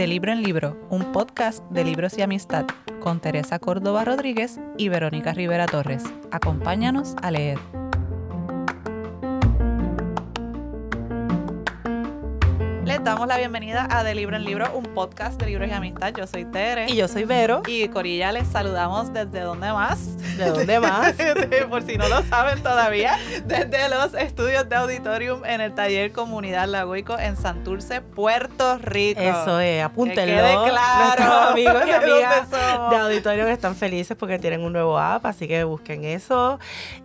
De Libro en Libro, un podcast de libros y amistad con Teresa Córdoba Rodríguez y Verónica Rivera Torres. Acompáñanos a leer. Les damos la bienvenida a De Libro en Libro, un podcast de libros y amistad. Yo soy Tere. Y yo soy Vero. Y Corilla les saludamos desde donde más. ¿De dónde más? Por si no lo saben todavía, desde los estudios de Auditorium en el taller Comunidad Lagoico en Santurce, Puerto Rico. Eso es, apúntenlo. Que quede claro. Amigos y amigas de Auditorium están felices porque tienen un nuevo app, así que busquen eso.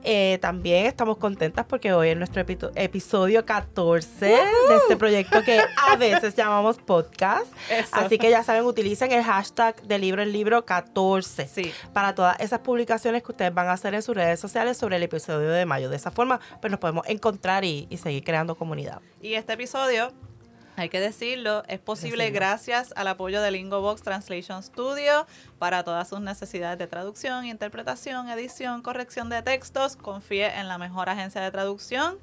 Eh, también estamos contentas porque hoy es nuestro epi- episodio 14 de este proyecto que a veces llamamos podcast. Eso. Así que ya saben, utilicen el hashtag de libro en libro 14 Sí. para todas esas publicaciones que ustedes van a hacer en sus redes sociales sobre el episodio de mayo. De esa forma, pues nos podemos encontrar y, y seguir creando comunidad. Y este episodio, hay que decirlo, es posible Decirlo. gracias al apoyo de Lingobox Translation Studio para todas sus necesidades de traducción, interpretación, edición, corrección de textos. Confíe en la mejor agencia de traducción.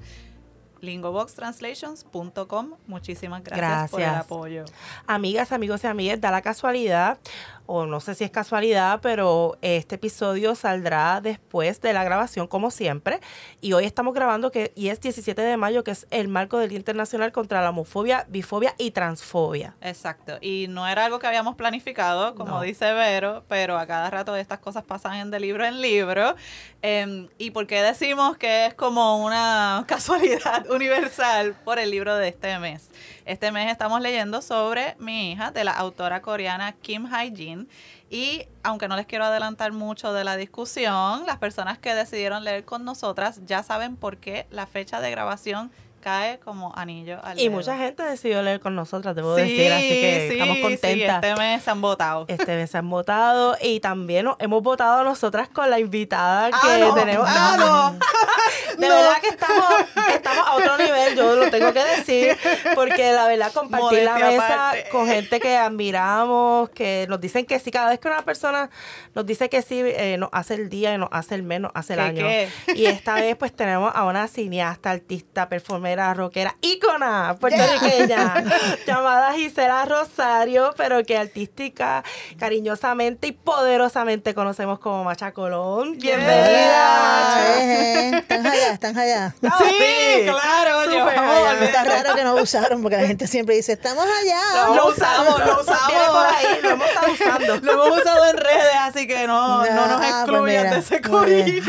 lingoboxtranslations.com. Muchísimas gracias, por el apoyo. Amigas, amigos y amigas, da la casualidad, o no sé si es casualidad, pero este episodio saldrá después de la grabación, como siempre. Y hoy estamos grabando, que, y es 17 de mayo, que es el marco del Día Internacional contra la homofobia, bifobia y transfobia. Exacto. Y no era algo que habíamos planificado, como No. dice Vero, pero a cada rato estas cosas pasan en de libro en libro. Em, ¿Y por qué decimos que es como una casualidad universal por el libro de este mes? Este mes estamos leyendo sobre mi hija, de la autora coreana Kim Hae-jin. Y aunque no les quiero adelantar mucho de la discusión, las personas que decidieron leer con nosotras ya saben por qué la fecha de grabación cae como anillo al Y dedo. mucha gente decidió leer con nosotras, debo Sí, decir, así que sí, estamos sí, contentas. este mes se han votado. Este mes se han votado y también nos- hemos votado nosotras con la invitada que Ah, no, tenemos. ah, no. De verdad que estamos, estamos a otro nivel, yo lo tengo que decir, porque la verdad compartir la mesa aparte. con gente que admiramos, que nos dicen que sí, cada vez que una persona nos dice que sí, eh, nos hace el día, nos hace el mes, nos hace el ¿Qué, año. qué? Y esta vez pues tenemos a una cineasta, artista, performera, rockera, ícona puertorriqueña, llamada Gisela Rosario, pero que artística, cariñosamente y poderosamente conocemos como Macha Colón. Bienvenida. Eh, Están allá, están allá. Sí, claro, Súper llevamos allá. olvidar- Está raro que no usaron porque la gente siempre dice, estamos allá. Lo usamos, lo usamos. Viene por ahí, lo hemos estado usando. Lo hemos usado en redes, así que no, no nos Ah, pues excluyan mira, de ese corillo.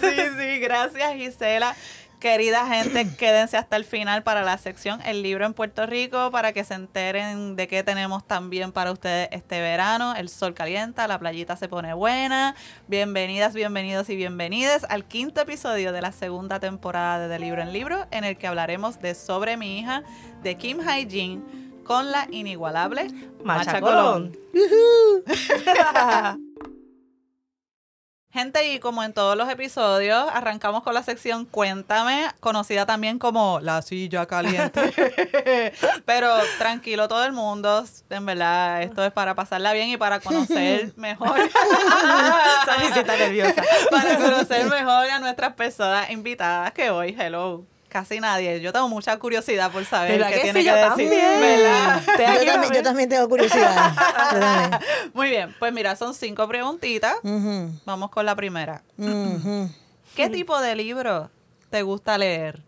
Sí, sí, gracias Gisela. Querida gente, quédense hasta el final para la sección El libro en Puerto Rico para que se enteren de qué tenemos también para ustedes este verano. El sol calienta, la playita se pone buena. Bienvenidas, bienvenidos y bienvenidas al quinto episodio de la segunda temporada de De Libro en Libro, en el que hablaremos de Sobre mi hija de Kim Hae-jin con la inigualable Macha Colón. Gente, y como en todos los episodios, arrancamos con la sección Cuéntame, conocida también como La Silla Caliente. Pero tranquilo todo el mundo, en verdad, esto es para pasarla bien y para conocer mejor. Nerviosa. para conocer mejor a nuestras personas invitadas que hoy, hello, casi nadie. Yo tengo mucha curiosidad por saber ¿Verdad qué que tiene sí? que Yo decir. también. Yo también, yo también tengo curiosidad. Muy bien, pues mira, son cinco preguntitas. Vamos con la primera. ¿Qué tipo de libro te gusta leer?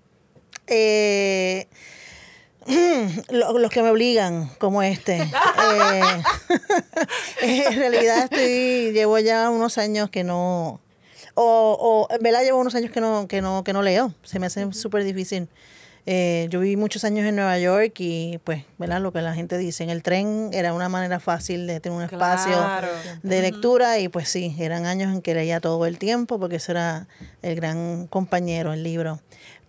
Eh, lo- los que me obligan, como este. Eh, en realidad estoy, llevo ya unos años que no, o, o en verdad llevo unos años que no, que no, que no leo. Se me hace súper difícil. Eh, yo viví muchos años en Nueva York y pues, ¿verdad? Lo que la gente dice, en el tren era una manera fácil de tener un espacio Claro. de lectura y pues sí, eran años en que leía todo el tiempo porque eso era el gran compañero, el libro.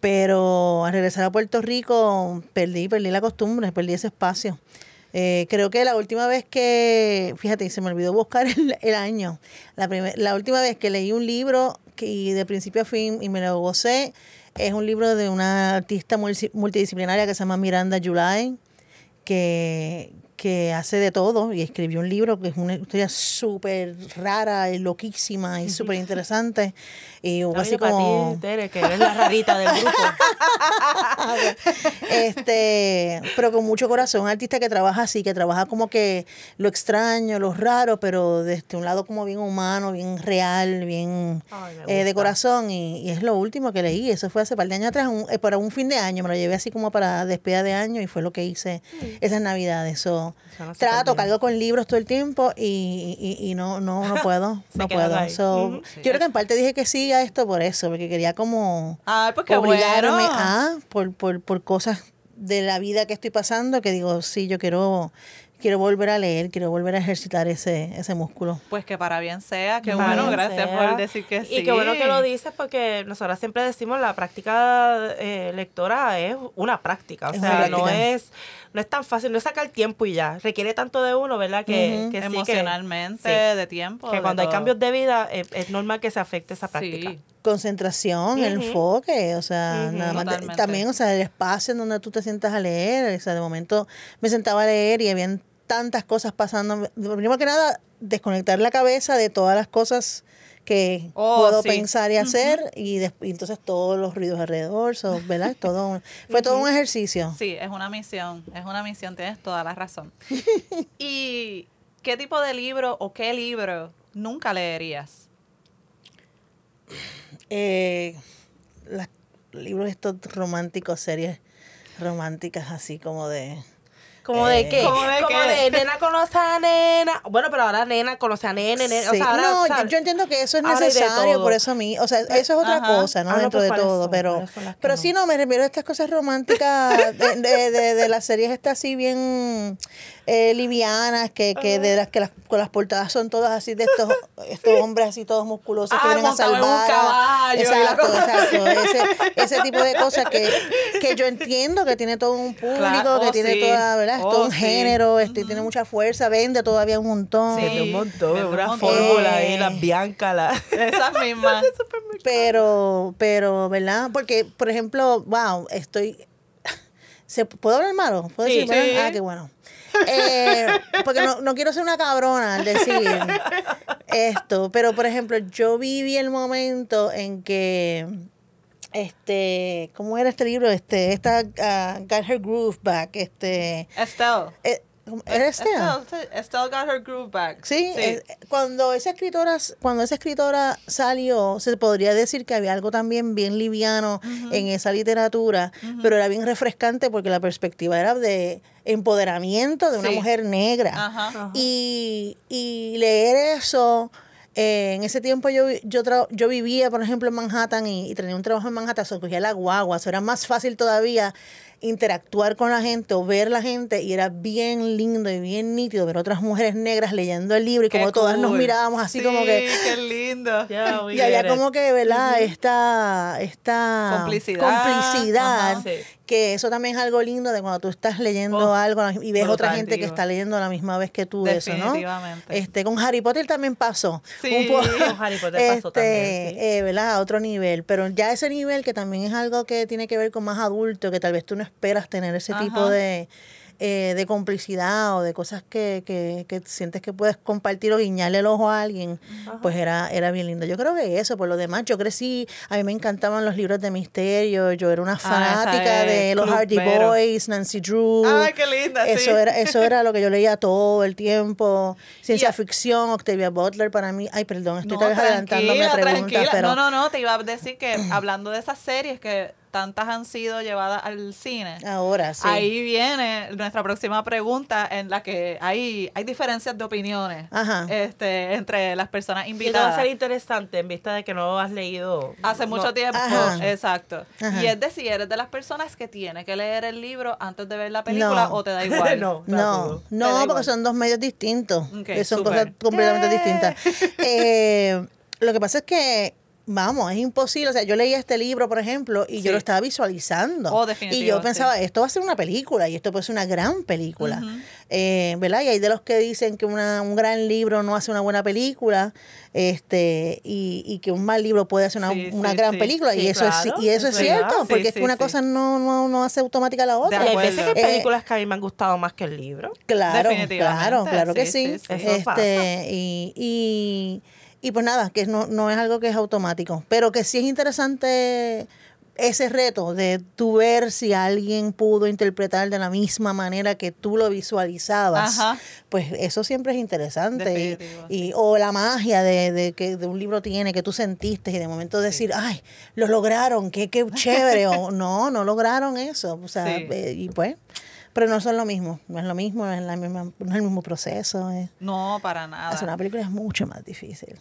Pero al regresar a Puerto Rico perdí, perdí la costumbre, perdí ese espacio. Eh, creo que la última vez que, fíjate, se me olvidó buscar el, el año, la, primer- la última vez que leí un libro que, y de principio a fin y me lo gocé, es un libro de una artista multi- multidisciplinaria que se llama Miranda July, que, que hace de todo y escribió un libro que es una historia súper rara y loquísima y súper interesante. Y hubo así como... ti, Tere, que eres la rarita del grupo. este, pero con mucho corazón, un artista que trabaja así, que trabaja como que lo extraño, lo raro, pero desde un lado como bien humano, bien real, bien Ay, eh, de corazón. Y, y es lo último que leí. Eso fue hace par de años atrás, un- eh, para un fin de año. Me lo llevé así como para despedida de año y fue lo que hice esas navidades. So, Súper trato, cargo con libros todo el tiempo y, y- y no, no, no puedo. No puedo. So, Ujú. Yo creo que en parte dije que sí a esto por eso, porque quería como Ay, pues qué obligarme bueno. a por, por, por cosas de la vida que estoy pasando que digo, sí, yo quiero quiero volver a leer, quiero volver a ejercitar ese ese músculo. Pues que para bien sea, qué Para bueno, gracias sea. por decir que sí. Y qué bueno que lo dices porque nosotras siempre decimos la práctica eh, lectora es una práctica, o Es sea, no es no es tan fácil, no es sacar tiempo y ya, requiere tanto de uno, ¿verdad? Que, que sí, Emocionalmente, sí, de tiempo. que de cuando hay cambios de vida eh, es normal que se afecte esa práctica. Sí. Concentración, Ujú. enfoque, o sea, nada más Totalmente. también, o sea, el espacio en donde tú te sientas a leer, o sea, de momento me sentaba a leer y habían tantas cosas pasando. Primero que nada, desconectar la cabeza de todas las cosas que Oh, puedo sí. pensar y hacer y, y entonces todos los ruidos alrededor, so, ¿verdad? Todo un- fue todo un ejercicio. Sí, es una misión, es una misión, tienes toda la razón. ¿Y qué tipo de libro o qué libro nunca leerías? Eh, las- libros estos románticos, series románticas así como de... ¿Como de qué? ¿Cómo de Como qué? de nena conoce a nena. Bueno, pero ahora nena conoce a nene, nene. O sea, ahora, no, yo- entiendo que eso es ahora necesario, por eso a mí, o sea, eso es otra Ajá. cosa, ¿no? Ah, no, Dentro pues, de ¿cuáles todo, pero, ¿Cuáles son las que pero no? sí, no, me refiero a estas cosas románticas de, de, de, de las series estas así bien eh, livianas, que, que de las que las, con las portadas son todas así de estos, estos hombres así todos musculosos que Ah, vienen a salvar. caballo exacto, cosa. exacto, ese, ese tipo de cosas que, que yo entiendo que tiene todo un público, Claro, que oh, tiene sí. toda, ¿verdad? Es Oh, todo un sí. género, este, tiene mucha fuerza, vende todavía un montón. Sí. Un montón, una montón. fórmula ahí, Eh. la Bianca, la... Esas mismas. Pero, pero, ¿verdad? Porque, por ejemplo, wow, estoy. ¿Se, ¿Puedo hablar malo? ¿Puedo Sí, decir, sí. Ah, qué bueno. Eh, porque no, no quiero ser una cabrona al decir esto, pero por ejemplo, yo viví el momento en que, este, ¿cómo era este libro? Este, esta ah, Got Her Groove Back, este, Estelle. eh, ¿era este? Estelle, Estelle got her groove back. Sí, eh, cuando esa escritora cuando esa escritora salió, se podría decir que había algo también bien liviano en esa literatura, pero era bien refrescante porque la perspectiva era de empoderamiento de una Sí. mujer negra. Ajá. Y, y leer eso, eh, en ese tiempo yo, vi- yo, tra- yo vivía, por ejemplo, en Manhattan y, y tenía un trabajo en Manhattan, so cogía la guagua, so era más fácil todavía interactuar con la gente o ver la gente y era bien lindo y bien nítido ver otras mujeres negras leyendo el libro y Qué como todas nos mirábamos así como Sí, que... qué lindo. Y había como que, ¿verdad? esta, esta Complicidad. complicidad, Ajá. Sí. Que eso también es algo lindo de cuando tú estás leyendo Oh, algo y ves otra gente que está leyendo a la misma vez que tú eso, ¿no? Este, con Harry Potter también pasó. Sí, po- con Harry Potter pasó también, sí. eh, ¿verdad? A otro nivel. Pero ya ese nivel que también es algo que tiene que ver con más adulto, que tal vez tú no esperas tener ese tipo de, eh, de complicidad o de cosas que, que, que sientes que puedes compartir o guiñarle el ojo a alguien, pues era, era bien lindo. Yo creo que eso, por lo demás, yo crecí, a mí me encantaban los libros de misterio, yo era una Ah, fanática de los Hardy. Boys, Nancy Drew. Ay, qué linda, sí. Eso era, eso era lo que yo leía todo el tiempo. Ciencia Y ficción, Octavia Butler para mí. Ay, perdón, estoy No, adelantándome a preguntas, pero No, no, no, te iba a decir que hablando de esas series que tantas han sido llevadas al cine. ahora sí. Ahí viene nuestra próxima pregunta en la que hay, hay diferencias de opiniones Ajá. este, entre las personas Y no va a invitadas. ser interesante en vista de que no has leído. Hace mucho no. tiempo, Ajá. exacto. Ajá. Y es decir, eres de las personas que tiene que leer el libro antes de ver la película No. o te da igual. no, No, no, igual. porque son dos medios distintos. Ok, que son cosas completamente Eh. distintas. Eh, lo que pasa es que Vamos, es imposible. O sea, yo leía este libro, por ejemplo, y Sí. yo lo estaba visualizando. Oh, y yo pensaba, sí. esto va a ser una película y esto puede ser una gran película. Eh, ¿Verdad? Y hay de los que dicen que una- un gran libro no hace una buena película este y, y que un mal libro puede hacer una, Sí, una sí, gran sí. película. Sí, y eso es, y eso es cierto, Sí, porque es que una sí. cosa no, no, no hace automática la otra. Hay veces que hay Eh, películas que a mí me han gustado más que el libro. Claro, claro, claro que sí, sí. sí, sí. Eso Este, pasa. y, y, y pues nada, que no, no es algo que es automático, pero que sí es interesante ese reto de tú ver si alguien pudo interpretar de la misma manera que tú lo visualizabas. Ajá. Pues eso siempre es interesante. Y, y- o la magia de, de que de un libro tiene que tú sentiste y de momento decir, ay, lo lograron, qué, qué chévere. o no, no lograron eso. O sea, Sí. eh, y pues, pero no son lo mismo, no es lo mismo, no es, la misma, no es el mismo proceso. es- No, para nada. hacer una película es mucho más difícil.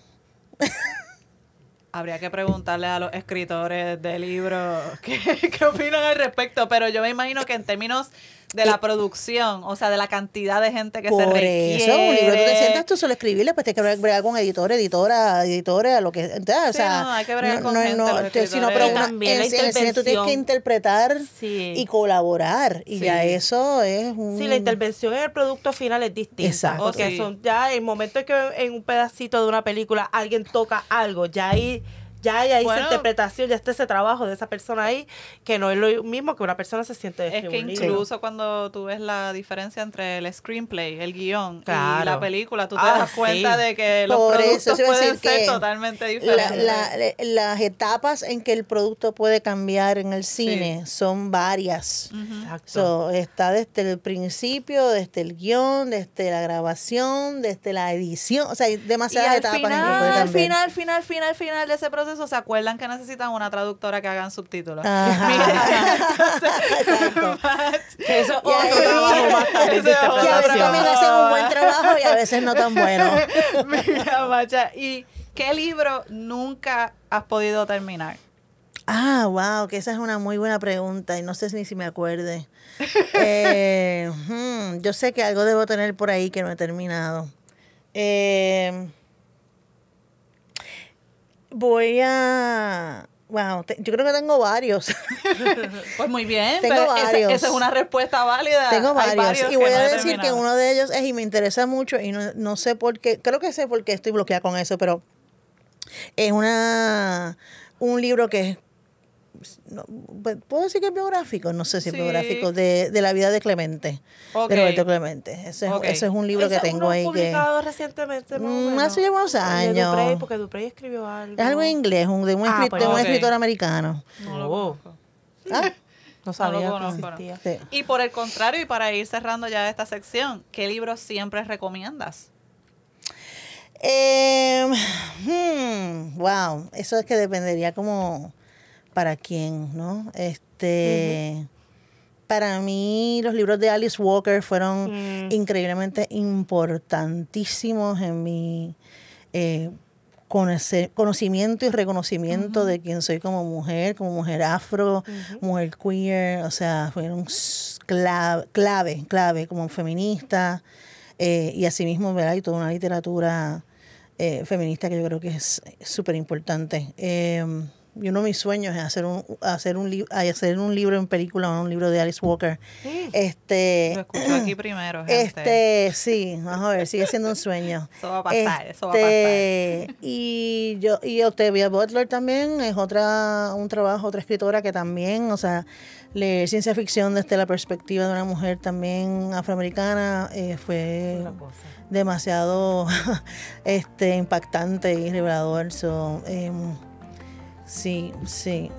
Habría que preguntarle a los escritores de libros qué, qué opinan al respecto, pero yo me imagino que en términos de la producción, o sea, de la cantidad de gente que se Por requiere. eso, un libro tú te sientas tú solo escribirle, pues tienes que bregar- bregar con editor, editora, editora, lo que sea. o Sí, sea, no, hay que bregar con gente, los te- sino, pero escritores. una- También la en, en el cine tú tienes que interpretar Sí. y colaborar. Y Sí. ya eso es un... Sí, la intervención en el producto final es distinta. Exacto. Porque Sí. son ya el momento en que en un pedacito de una película alguien toca algo, ya ahí ya hay ahí Bueno. esa interpretación, ya está ese trabajo de esa persona ahí, que no es lo mismo que una persona se siente de Es que incluso cuando tú ves la diferencia entre el screenplay, el guion y Claro. la película, tú te Ah, das cuenta sí. de que los Por productos pueden ser totalmente diferentes. la- la- las etapas en que el producto puede cambiar en el cine son varias. Exacto. So, está desde el principio, desde el guion, desde la grabación, desde la edición. O sea, hay y demasiadas al etapas en que puede final, cambiar. final, final, final, final de ese proceso, ¿se acuerdan que necesitan una traductora que hagan subtítulos? Eso otro trabajo más a veces también hacen un buen trabajo y a veces no tan bueno. Mira, Macha, ¿y qué libro nunca has podido terminar? Ah, wow, que esa es una muy buena pregunta y no sé ni si me acuerde. Eh, hmm, yo sé que algo debo tener por ahí que no he terminado. Eh, voy a... Wow, te- yo creo que tengo varios. Pues muy bien, Tengo pero varios. Esa, es una respuesta válida. Tengo varios. Y voy a decir que uno de ellos es, y me interesa mucho, y no, no sé por qué, creo que sé por qué estoy bloqueada con eso, pero es una un libro que es, no, pues, ¿puedo decir que es biográfico? No sé si es biográfico, de, de la vida de Clemente, Ok. de Roberto Clemente. Ese, es- Ok. ese es un libro que tengo uno ahí que... publicado recientemente, más o Mm, menos. hace ya unos años. Duprey, porque Duprey escribió algo. Es algo en inglés, un, de un, Ah, escrit- pues, de un ok. escritor americano. No lo conozco. Ah, No sabía que conozco, no. existía. sí. Y por el contrario, y para ir cerrando ya esta sección, ¿qué libros siempre recomiendas? Eh, hmm, wow, eso es que dependería como para quién, ¿no? Este, para mí los libros de Alice Walker fueron Mm. increíblemente importantísimos en mi eh, conocer- conocimiento y reconocimiento de quién soy como mujer, como mujer afro, mujer queer, o sea, fueron clave, clave, clave como feminista eh, y asimismo, ¿verdad? Y toda una literatura eh, feminista que yo creo que es súper importante. Eh, y uno de mis sueños es hacer un, hacer un, hacer un libro en película o un libro de Alice Walker. Este, Lo escucho aquí primero, gente. este, sí, vamos a ver, sigue siendo un sueño. Eso va a pasar, eso va a Este, Y yo, y Octavia Butler también es otra, un trabajo, otra escritora que también, o sea, leer ciencia ficción desde la perspectiva de una mujer también afroamericana eh, fue demasiado este impactante y revelador. So, em, sí, sí.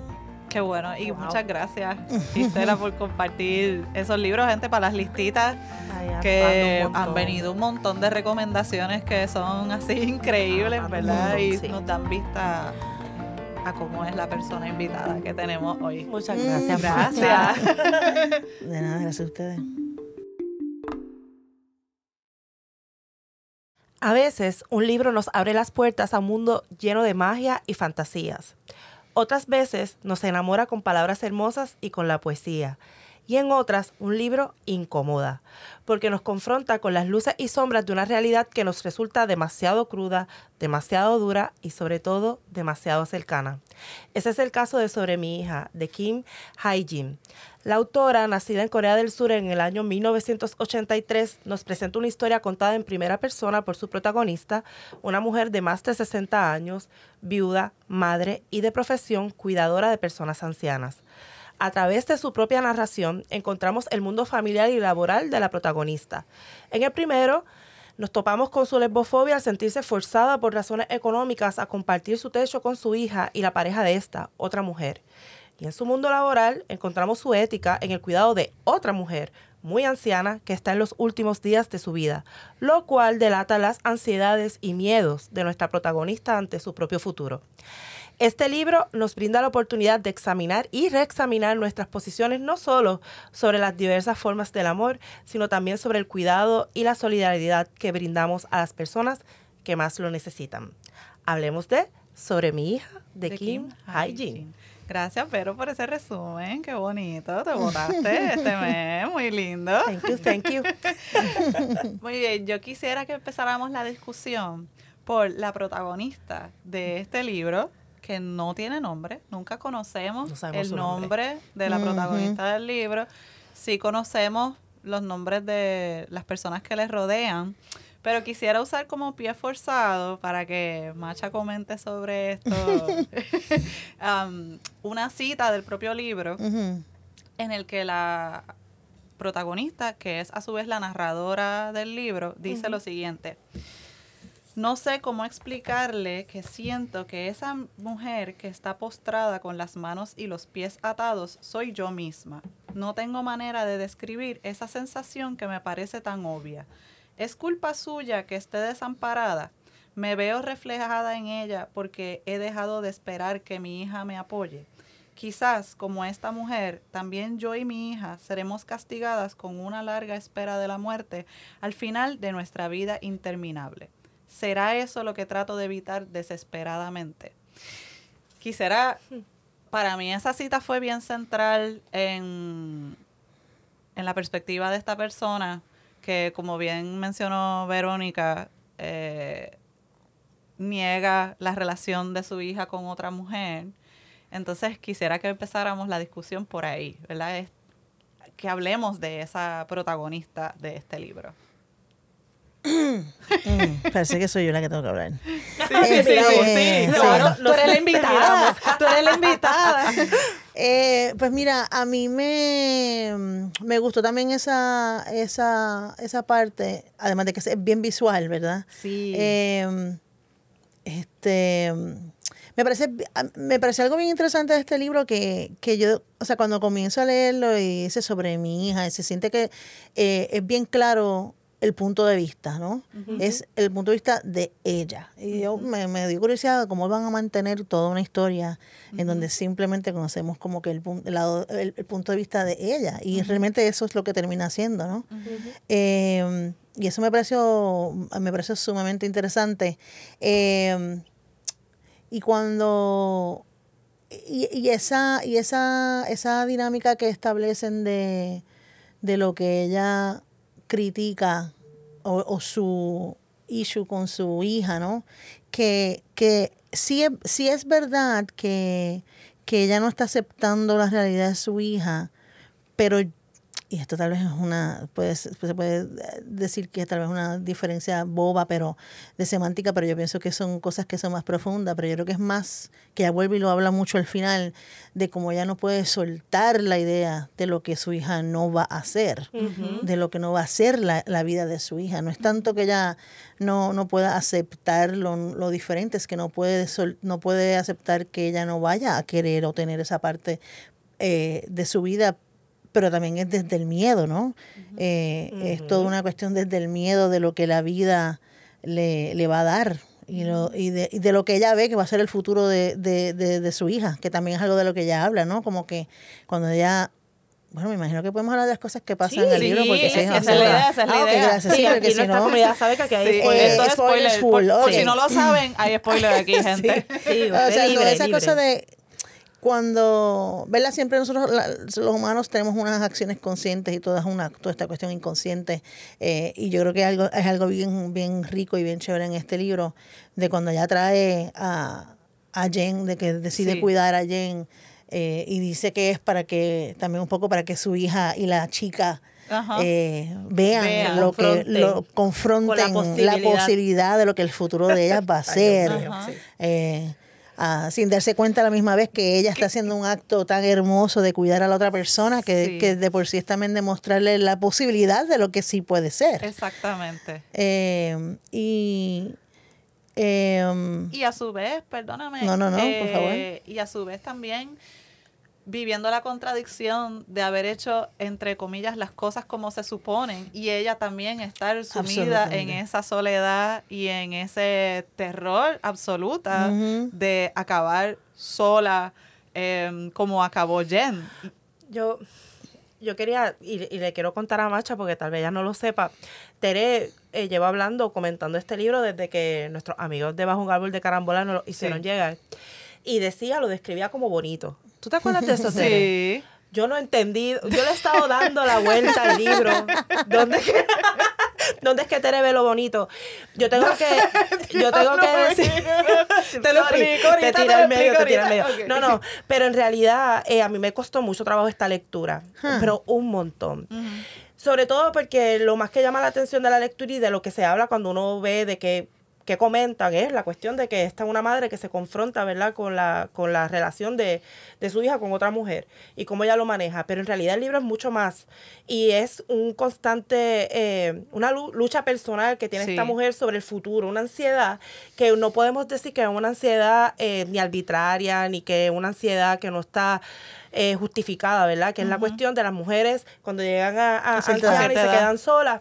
Qué bueno. Y Wow. muchas gracias, Gisela, por compartir esos libros, gente, para las listitas. Ay, que han venido un montón de recomendaciones que son así increíbles, Ah, ¿verdad? Y sí. nos dan vista a cómo es la persona invitada que tenemos hoy. Muchas Mm, gracias. Gracias. De nada, gracias a ustedes. A veces un libro nos abre las puertas a un mundo lleno de magia y fantasías. Otras veces nos enamora con palabras hermosas y con la poesía. Y en otras un libro incómoda, porque nos confronta con las luces y sombras de una realidad que nos resulta demasiado cruda, demasiado dura y sobre todo demasiado cercana. Ese es el caso de Sobre mi hija, de Kim Hae-jin. La autora, nacida en Corea del Sur en el año 1983, nos presenta una historia contada en primera persona por su protagonista, una mujer de más de 60 años, viuda, madre y de profesión cuidadora de personas ancianas. A través de su propia narración encontramos el mundo familiar y laboral de la protagonista. En el primero, nos topamos con su lesbofobia al sentirse forzada por razones económicas a compartir su techo con su hija y la pareja de esta, otra mujer. Y en su mundo laboral encontramos su ética en el cuidado de otra mujer muy anciana que está en los últimos días de su vida, lo cual delata las ansiedades y miedos de nuestra protagonista ante su propio futuro. Este libro nos brinda la oportunidad de examinar y reexaminar nuestras posiciones no solo sobre las diversas formas del amor, sino también sobre el cuidado y la solidaridad que brindamos a las personas que más lo necesitan. Hablemos de Sobre mi hija de, Kim, Kim Gracias, Pero, por ese resumen. Qué bonito. Te botaste este mes. Muy lindo. Thank you, thank you. Muy bien. Yo quisiera que empezáramos la discusión por la protagonista de este libro, que no tiene nombre. Nunca conocemos el nombre, de la protagonista del libro. Sí conocemos los nombres de las personas que les rodean. Pero quisiera usar como pie forzado para que Macha comente sobre esto um, una cita del propio libro en el que la protagonista, que es a su vez la narradora del libro, dice lo siguiente. No sé cómo explicarle que siento que esa mujer que está postrada con las manos y los pies atados soy yo misma. No tengo manera de describir esa sensación que me parece tan obvia. ¿Es culpa suya que esté desamparada? Me veo reflejada en ella porque he dejado de esperar que mi hija me apoye. Quizás, como esta mujer, también yo y mi hija seremos castigadas con una larga espera de la muerte al final de nuestra vida interminable. ¿Será eso lo que trato de evitar desesperadamente? Quisiera, para mí esa cita fue bien central en, en la perspectiva de esta persona que como bien mencionó Verónica, eh, niega la relación de su hija con otra mujer. Entonces quisiera que empezáramos la discusión por ahí, ¿verdad? Es, que hablemos de esa protagonista de este libro. Mm, parece que soy yo la que tengo que hablar. Sí, sí, sí, sí, tú eres la invitada. Tú eres la invitada. Eh, pues mira, a mí me, me gustó también esa, esa, esa parte, además de que es bien visual, ¿verdad? Sí. Em, este me parece, me parece algo bien interesante de este libro que, que yo, o sea, cuando comienzo a leerlo y dice sobre mi hija, se siente que eh, es bien claro el punto de vista, ¿no? Es el punto de vista de ella. Y yo me, me dio curiosidad cómo van a mantener toda una historia en donde simplemente conocemos como que el, lado, el, punto de vista de ella. Y realmente eso es lo que termina haciendo, ¿no? Em, y eso me pareció, me pareció sumamente interesante. Em, y cuando... Y, y, esa, y esa, esa dinámica que establecen de, de lo que ella critica o, su issue con su hija, ¿no? Que, que sí, sí es verdad que, que ella no está aceptando la realidad de su hija, pero y esto tal vez es una, puede, se puede decir que tal vez es una diferencia boba, pero de semántica, pero yo pienso que son cosas que son más profundas, pero yo creo que es más, que ella vuelve y lo habla mucho al final, de cómo ella no puede soltar la idea de lo que su hija no va a hacer, de lo que no va a ser la, la, vida de su hija. No es tanto que ella no, no pueda aceptar lo, lo diferente, es que no puede, no puede aceptar que ella no vaya a querer o tener esa parte eh, de su vida pero también es desde el miedo, ¿no? Eh, es toda una cuestión desde el miedo de lo que la vida le, le va a dar y, lo, y, de, y, de, lo que ella ve que va a ser el futuro de, de, de, su hija, que también es algo de lo que ella habla, ¿no? Como que cuando ella bueno, me imagino que podemos hablar de las cosas que pasan en el libro porque sí, esa es la idea, esa es la ah, idea. gracias. Sí, porque si no, sabe que aquí hay sí, spoilers. spoiler, full. Por, por, si no lo saben, hay spoiler aquí, gente. Sí, o sea, libre, toda esa libre. cosa de cuando, ¿verdad? Siempre nosotros la- los humanos tenemos unas acciones conscientes y toda, una, toda esta cuestión inconsciente. eh, y yo creo que es algo, es algo bien, bien rico y bien chévere en este libro, de cuando ella trae a, a Jen, de que decide Sí. cuidar a Jen. eh, y dice que es para que, también un poco para que su hija y la chica eh, vean, Vean, lo que lo, confronten con la la posibilidad. de lo que el futuro de ellas va a ser. Ajá. Eh, ah, sin darse cuenta a la misma vez que ella está haciendo un acto tan hermoso de cuidar a la otra persona que, Sí. que de por sí es también demostrarle la posibilidad de lo que sí puede ser. Exactamente. Eh, y em, Y a su vez, perdóname. No, no, no, por eh, Y a su vez también viviendo la contradicción de haber hecho, entre comillas, las cosas como se suponen y ella también estar sumida en esa soledad y en ese terror absoluta de acabar sola em, como acabó Jen. Yo, yo quería, y, y le quiero contar a Macha porque tal vez ella no lo sepa. Tere eh, lleva hablando, comentando este libro desde que nuestros amigos de Bajo un Árbol de Carambola nos lo hicieron Sí. llegar. Y decía, lo describía como bonito. ¿Tú te acuerdas de eso, Tere? Sí. Yo no entendí, yo le he estado dando la vuelta al libro. ¿Dónde, es que- ¿Dónde es que Tere ve lo bonito? Yo tengo que, yo tengo que decir... Te lo explico te te tira al medio, te tira al medio. No, no, pero en realidad eh, a mí me costó mucho trabajo esta lectura, pero un montón. Sobre todo porque lo más que llama la atención de la lectura y de lo que se habla cuando uno ve de que, que comentan es la cuestión de que esta es una madre que se confronta, ¿verdad?, con la, con la relación de, de su hija con otra mujer y cómo ella lo maneja. Pero en realidad el libro es mucho más y es un constante, eh, una lu- lucha personal que tiene Sí. esta mujer sobre el futuro, una ansiedad que no podemos decir que es una ansiedad eh, ni arbitraria, ni que es una ansiedad que no está eh, justificada, ¿verdad? Que es la cuestión de las mujeres cuando llegan a, a A cierta ancianas y se quedan solas.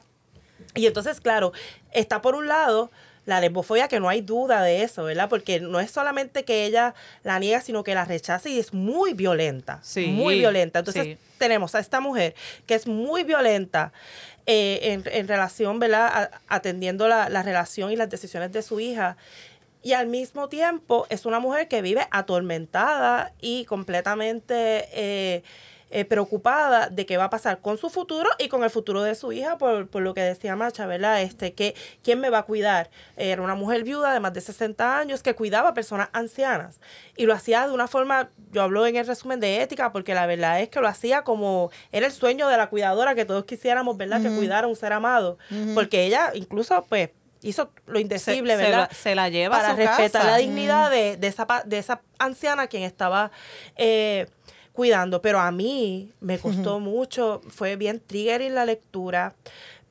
Y entonces, claro, está por un lado la lesbofobia, que no hay duda de eso, ¿verdad? Porque no es solamente que ella la niega, sino que la rechaza y es muy violenta. Sí, muy violenta. Entonces, sí. tenemos a esta mujer que es muy violenta eh, en, en relación, ¿verdad? A- atendiendo la, la relación y las decisiones de su hija. Y al mismo tiempo es una mujer que vive atormentada y completamente eh, eh, preocupada de qué va a pasar con su futuro y con el futuro de su hija, por, por lo que decía Macha, ¿verdad? Este, que, ¿Quién me va a cuidar? Era una mujer viuda de más de 60 años que cuidaba a personas ancianas. Y lo hacía de una forma, yo hablo en el resumen de ética, porque la verdad es que lo hacía como, era el sueño de la cuidadora que todos quisiéramos, ¿verdad? Que cuidara a un ser amado. Porque ella incluso, pues, hizo lo indecible, se, se ¿verdad? la, se la lleva para a su respetar casa. la dignidad de, de esa, de esa anciana a quien estaba eh, cuidando. Pero a mí me costó mucho, fue bien triggering la lectura.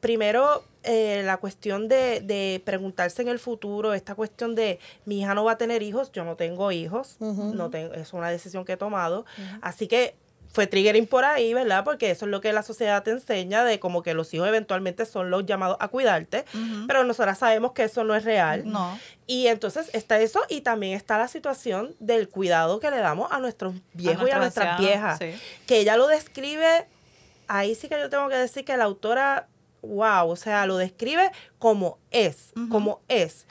Primero, eh, la cuestión de, de preguntarse en el futuro, esta cuestión de mi hija no va a tener hijos, yo no tengo hijos, no tengo, es una decisión que he tomado. Así que fue triggering por ahí, ¿verdad? Porque eso es lo que la sociedad te enseña de como que los hijos eventualmente son los llamados a cuidarte, pero nosotras sabemos que eso no es real. No. Y entonces está eso y también está la situación del cuidado que le damos a nuestros viejos y a nuestras viejas. sí. Que ella lo describe, ahí sí que yo tengo que decir que la autora, wow, o sea, lo describe como es, como es.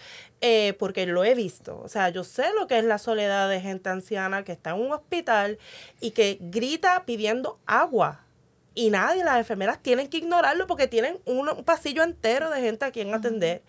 Eh, porque lo he visto, o sea, yo sé lo que es la soledad de gente anciana que está en un hospital y que grita pidiendo agua. Y nadie, las enfermeras tienen que ignorarlo porque tienen un, un pasillo entero de gente a quien atender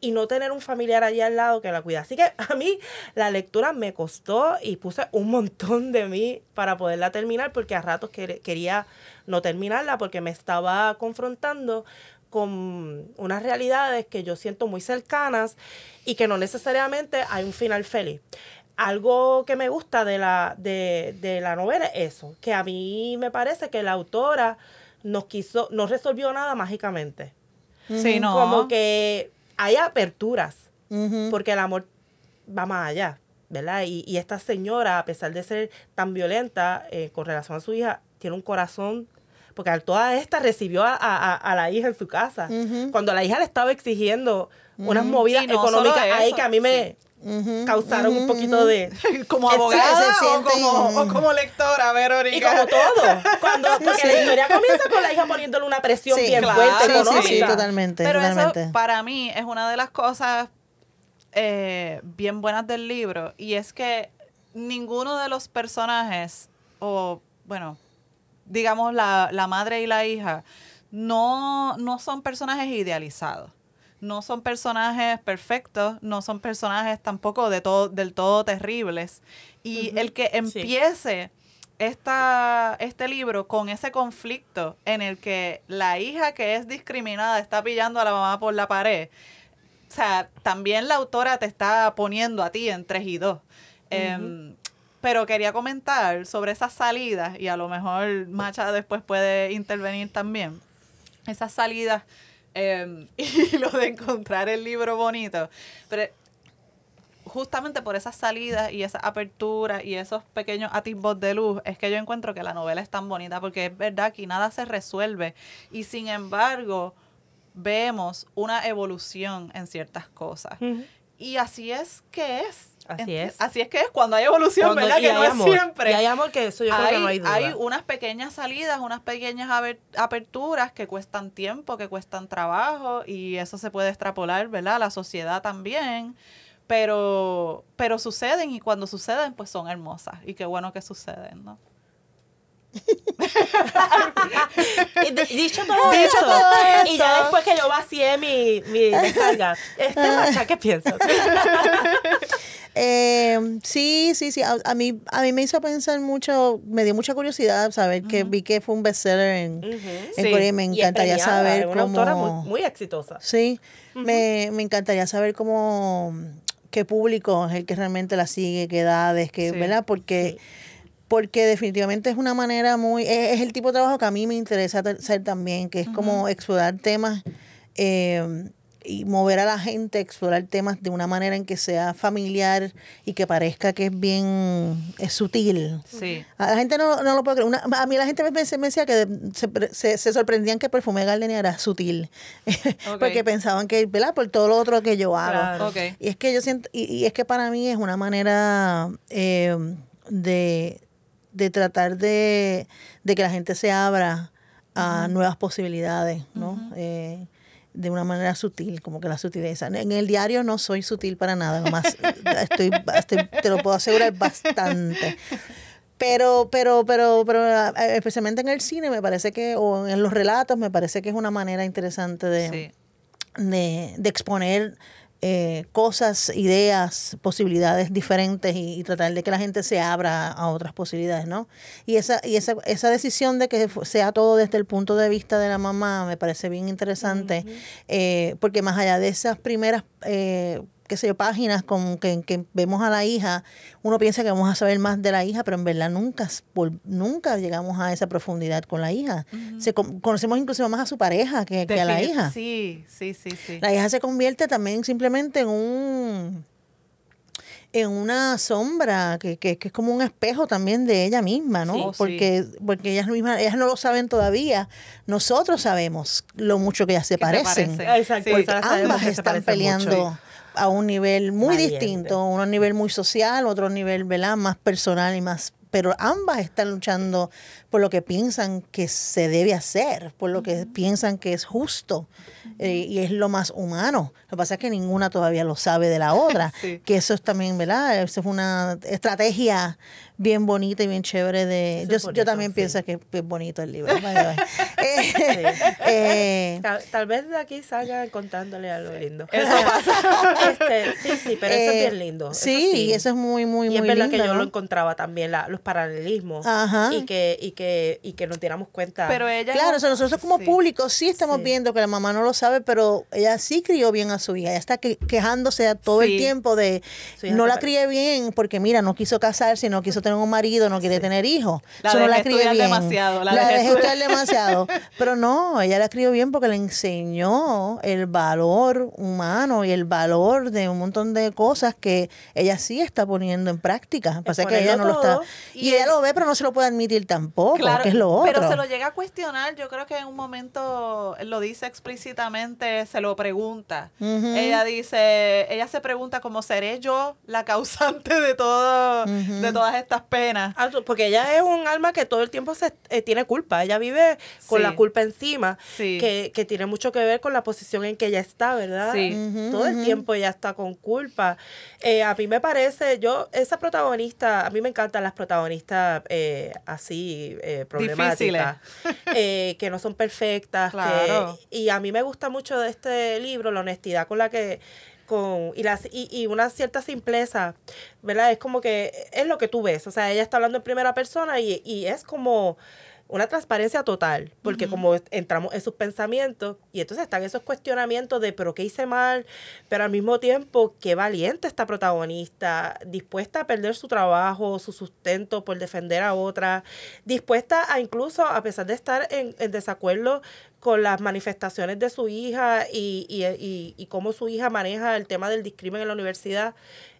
y no tener un familiar allí al lado que la cuida. Así que a mí la lectura me costó y puse un montón de mí para poderla terminar porque a ratos quer- quería no terminarla porque me estaba confrontando con unas realidades que yo siento muy cercanas y que no necesariamente hay un final feliz. Algo que me gusta de la, de, de la novela es eso, que a mí me parece que la autora nos quiso, no resolvió nada mágicamente. Sí, no. Como que hay aperturas, porque el amor va más allá, ¿verdad? Y, y esta señora, a pesar de ser tan violenta eh, con relación a su hija, tiene un corazón, porque a toda esta recibió a, a- a la hija en su casa. Cuando la hija le estaba exigiendo unas movidas no económicas ahí que a mí me causaron un poquito de... como abogada se o, como, o como lectora, Verónica. Y como todo, cuando, porque la historia comienza con la hija poniéndole una presión Sí, bien claro. fuerte Sí, sí, económica. sí, totalmente. Pero totalmente. eso para mí es una de las cosas eh, bien buenas del libro y es que ninguno de los personajes, o bueno, digamos la, la madre y la hija, no, no son personajes idealizados. No son personajes perfectos, no son personajes tampoco de todo, del todo terribles. Y el que empiece esta, este libro con ese conflicto en el que la hija que es discriminada está pillando a la mamá por la pared, o sea, también la autora te está poniendo a ti en 3 y 2. Em, pero quería comentar sobre esas salidas, y a lo mejor Macha después puede intervenir también. Esas salidas em, y lo de encontrar el libro bonito. Pero justamente por esas salidas y esa apertura y esos pequeños atisbos de luz es que yo encuentro que la novela es tan bonita porque es verdad que nada se resuelve y sin embargo vemos una evolución en ciertas cosas. Y así es que es. Así es. Así es que es cuando hay evolución, ¿verdad? Que no es siempre. Y hay amor que eso yo creo que no hay duda. Hay unas pequeñas salidas, unas pequeñas aperturas que cuestan tiempo, que cuestan trabajo y eso se puede extrapolar, ¿verdad? La sociedad también. Pero, pero suceden y cuando suceden, pues son hermosas. Y qué bueno que suceden, ¿no? Dicho todo dicho y ya después que yo vacié mi, mi descarga, este ¿qué piensas? Eh, sí, sí, sí. A, mí, a mí me hizo pensar mucho, me dio mucha curiosidad saber que vi que fue un bestseller en, en Corea y me encantaría saber una Autora muy, exitosa. Sí, me, me encantaría saber cómo qué público es el que realmente la sigue, qué edades, qué, ¿verdad? Porque porque definitivamente es una manera muy, es, el tipo de trabajo que a mí me interesa hacer también, que es como explorar temas eh, y mover a la gente, explorar temas de una manera en que sea familiar y que parezca que es bien es sutil. Sí. A la gente no, lo puede creer. a mí la gente me, decía que se, se, sorprendían que Perfume Gardenia era sutil, porque pensaban que, ¿verdad? Por todo lo otro que yo hago. Y es que yo siento, y, es que para mí es una manera eh, de de tratar de, que la gente se abra a nuevas posibilidades, ¿no? Eh, de una manera sutil, como que la sutileza. En el diario no soy sutil para nada, nomás estoy, te lo puedo asegurar bastante. Pero, pero, pero, pero eh, especialmente en el cine me parece que, o en los relatos, me parece que es una manera interesante de, de, de exponer eh, cosas, ideas, posibilidades diferentes y, tratar de que la gente se abra a otras posibilidades, ¿no? Y esa, y esa, esa decisión de que sea todo desde el punto de vista de la mamá me parece bien interesante, eh, porque más allá de esas primeras eh, qué sé yo, páginas con que, vemos a la hija, uno piensa que vamos a saber más de la hija, pero en verdad nunca, nunca llegamos a esa profundidad con la hija. se, conocemos incluso más a su pareja que, a la hija. Sí, sí, sí, sí. La hija se convierte también simplemente en un en una sombra que, que, es como un espejo también de ella misma, ¿no? porque, porque ellas mismas, ellas no lo saben todavía. Nosotros sabemos lo mucho que ellas se parecen. Exacto. ambas están peleando a un nivel muy distinto, uno a un nivel muy social, otro a nivel ¿verdad? más personal y más pero ambas están luchando por lo que piensan que se debe hacer, por lo que piensan que es justo eh, y es lo más humano. Lo que pasa es que ninguna todavía lo sabe de la otra, que eso es también, ¿verdad? Eso es una estrategia bien bonita y bien chévere de... yo, también pienso que es bonito el libro. Eh, eh, tal, vez de aquí salgan contándole algo lindo. Eso este, sí, sí, pero eso es bien lindo. Sí, eso, es muy, muy, muy lindo. Y es verdad que yo lo encontraba también, los paralelismos. Y que, y, que, y que nos diéramos cuenta. Pero ella claro, nosotros como público sí estamos viendo que la mamá no lo sabe, pero ella sí crió bien a su hija. Ella está quejándose todo el tiempo de no la crié bien porque mira, no quiso casarse, no quiso tener un marido, no quiere tener hijos. La Eso no la crié bien. demasiado. La, dejé estudiar demasiado. Pero no, ella la crió bien porque le enseñó el valor humano y el valor de un montón de cosas que ella sí está poniendo en práctica. Pasa que ella no lo está. Y, ella lo ve, pero no se lo puede admitir tampoco, Claro, que es lo otro. Pero se lo llega a cuestionar, yo creo que en un momento lo dice explícitamente, se lo pregunta. Ella dice, ella se pregunta cómo seré yo la causante de todo, de todas estas penas. Ah, Porque ella es un alma que todo el tiempo se, eh, tiene culpa. Ella vive con Sí. la culpa encima, Sí. que, que tiene mucho que ver con la posición en que ella está, ¿verdad? Sí. Todo el tiempo ella está con culpa. Eh, a mí me parece, yo, esa protagonista, a mí me encantan las protagonistas eh, así, eh, problemáticas, eh, que no son perfectas. que- y a mí me gusta mucho de este libro la honestidad con la que con y, las, y, y una cierta simpleza, ¿verdad? Es como que es lo que tú ves, o sea, ella está hablando en primera persona y, y es como una transparencia total, porque como entramos en sus pensamientos y entonces están esos cuestionamientos de, pero ¿qué hice mal? Pero al mismo tiempo, qué valiente esta protagonista, dispuesta a perder su trabajo, su sustento por defender a otra, dispuesta a incluso, a pesar de estar en, en desacuerdo con las manifestaciones de su hija y, y, y, y cómo su hija maneja el tema del discrimen en la universidad,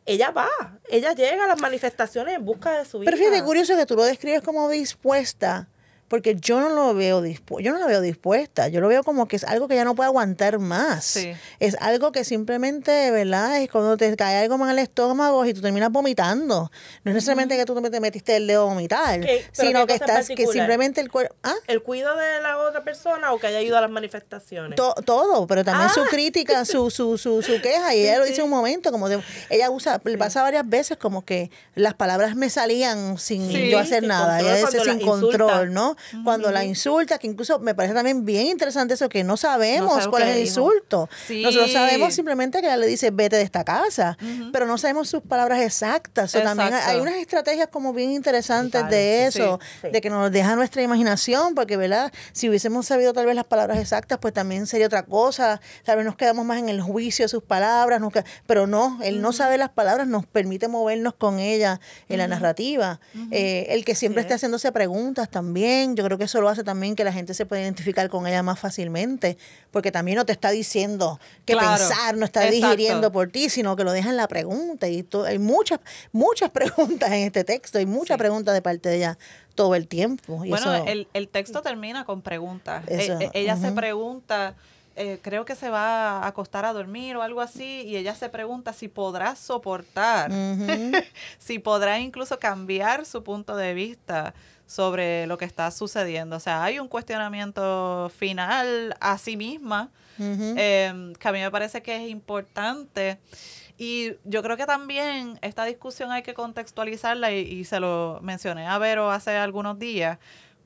ella va, ella llega a las manifestaciones en busca de su Pero hija. fíjate, curioso que tú lo describes como dispuesta, porque yo no lo veo yo no la veo dispuesta, yo lo veo como que es algo que ya no puede aguantar más. Sí. Es algo que simplemente, ¿verdad? Es cuando te cae algo más en el estómago y tú terminas vomitando. No es necesariamente que tú te metiste el dedo a vomitar, ¿Qué- pero sino que estás, que simplemente el cuerpo... ¿Ah? ¿El cuido de la otra persona o que haya ido a las manifestaciones? To- todo, pero también su Ah. crítica, su, su, su, su queja, y ella lo dice un momento, como de, ella usa, le pasa varias veces como que las palabras me salían sin Sí, yo hacer nada, control, ella dice sin la insulta. control, Cuando la insulta, que incluso me parece también bien interesante eso, que no sabemos sabemos cuál es el insulto. Sí. Nosotros sabemos simplemente que ella le dice vete de esta casa, pero no sabemos sus palabras exactas. O también hay- unas estrategias como bien interesantes de eso, sí. de que nos deja nuestra imaginación, porque, ¿verdad? Si hubiésemos sabido tal vez las palabras exactas, pues también sería otra cosa. Tal vez nos quedamos más en el juicio de sus palabras, nos qued- pero no, él no sabe las palabras, nos permite movernos con ella en la narrativa. Eh, el que siempre esté haciéndose preguntas también, yo creo que eso lo hace también que la gente se puede identificar con ella más fácilmente, porque también no te está diciendo que Claro, pensar, no está exacto. digiriendo por ti, sino que lo deja en la pregunta. Y to- hay muchas, muchas preguntas en este texto, hay muchas preguntas de parte de ella todo el tiempo. Y Bueno, eso- el, el texto termina con preguntas. Eso, E- ella se ujú. pregunta, eh, creo que se va a acostar a dormir o algo así, y ella se pregunta si podrá soportar, Ujú. si podrá incluso cambiar su punto de vista sobre lo que está sucediendo. O sea, hay un cuestionamiento final a sí misma eh, que a mí me parece que es importante. Y yo creo que también esta discusión hay que contextualizarla y, y se lo mencioné a Vero hace algunos días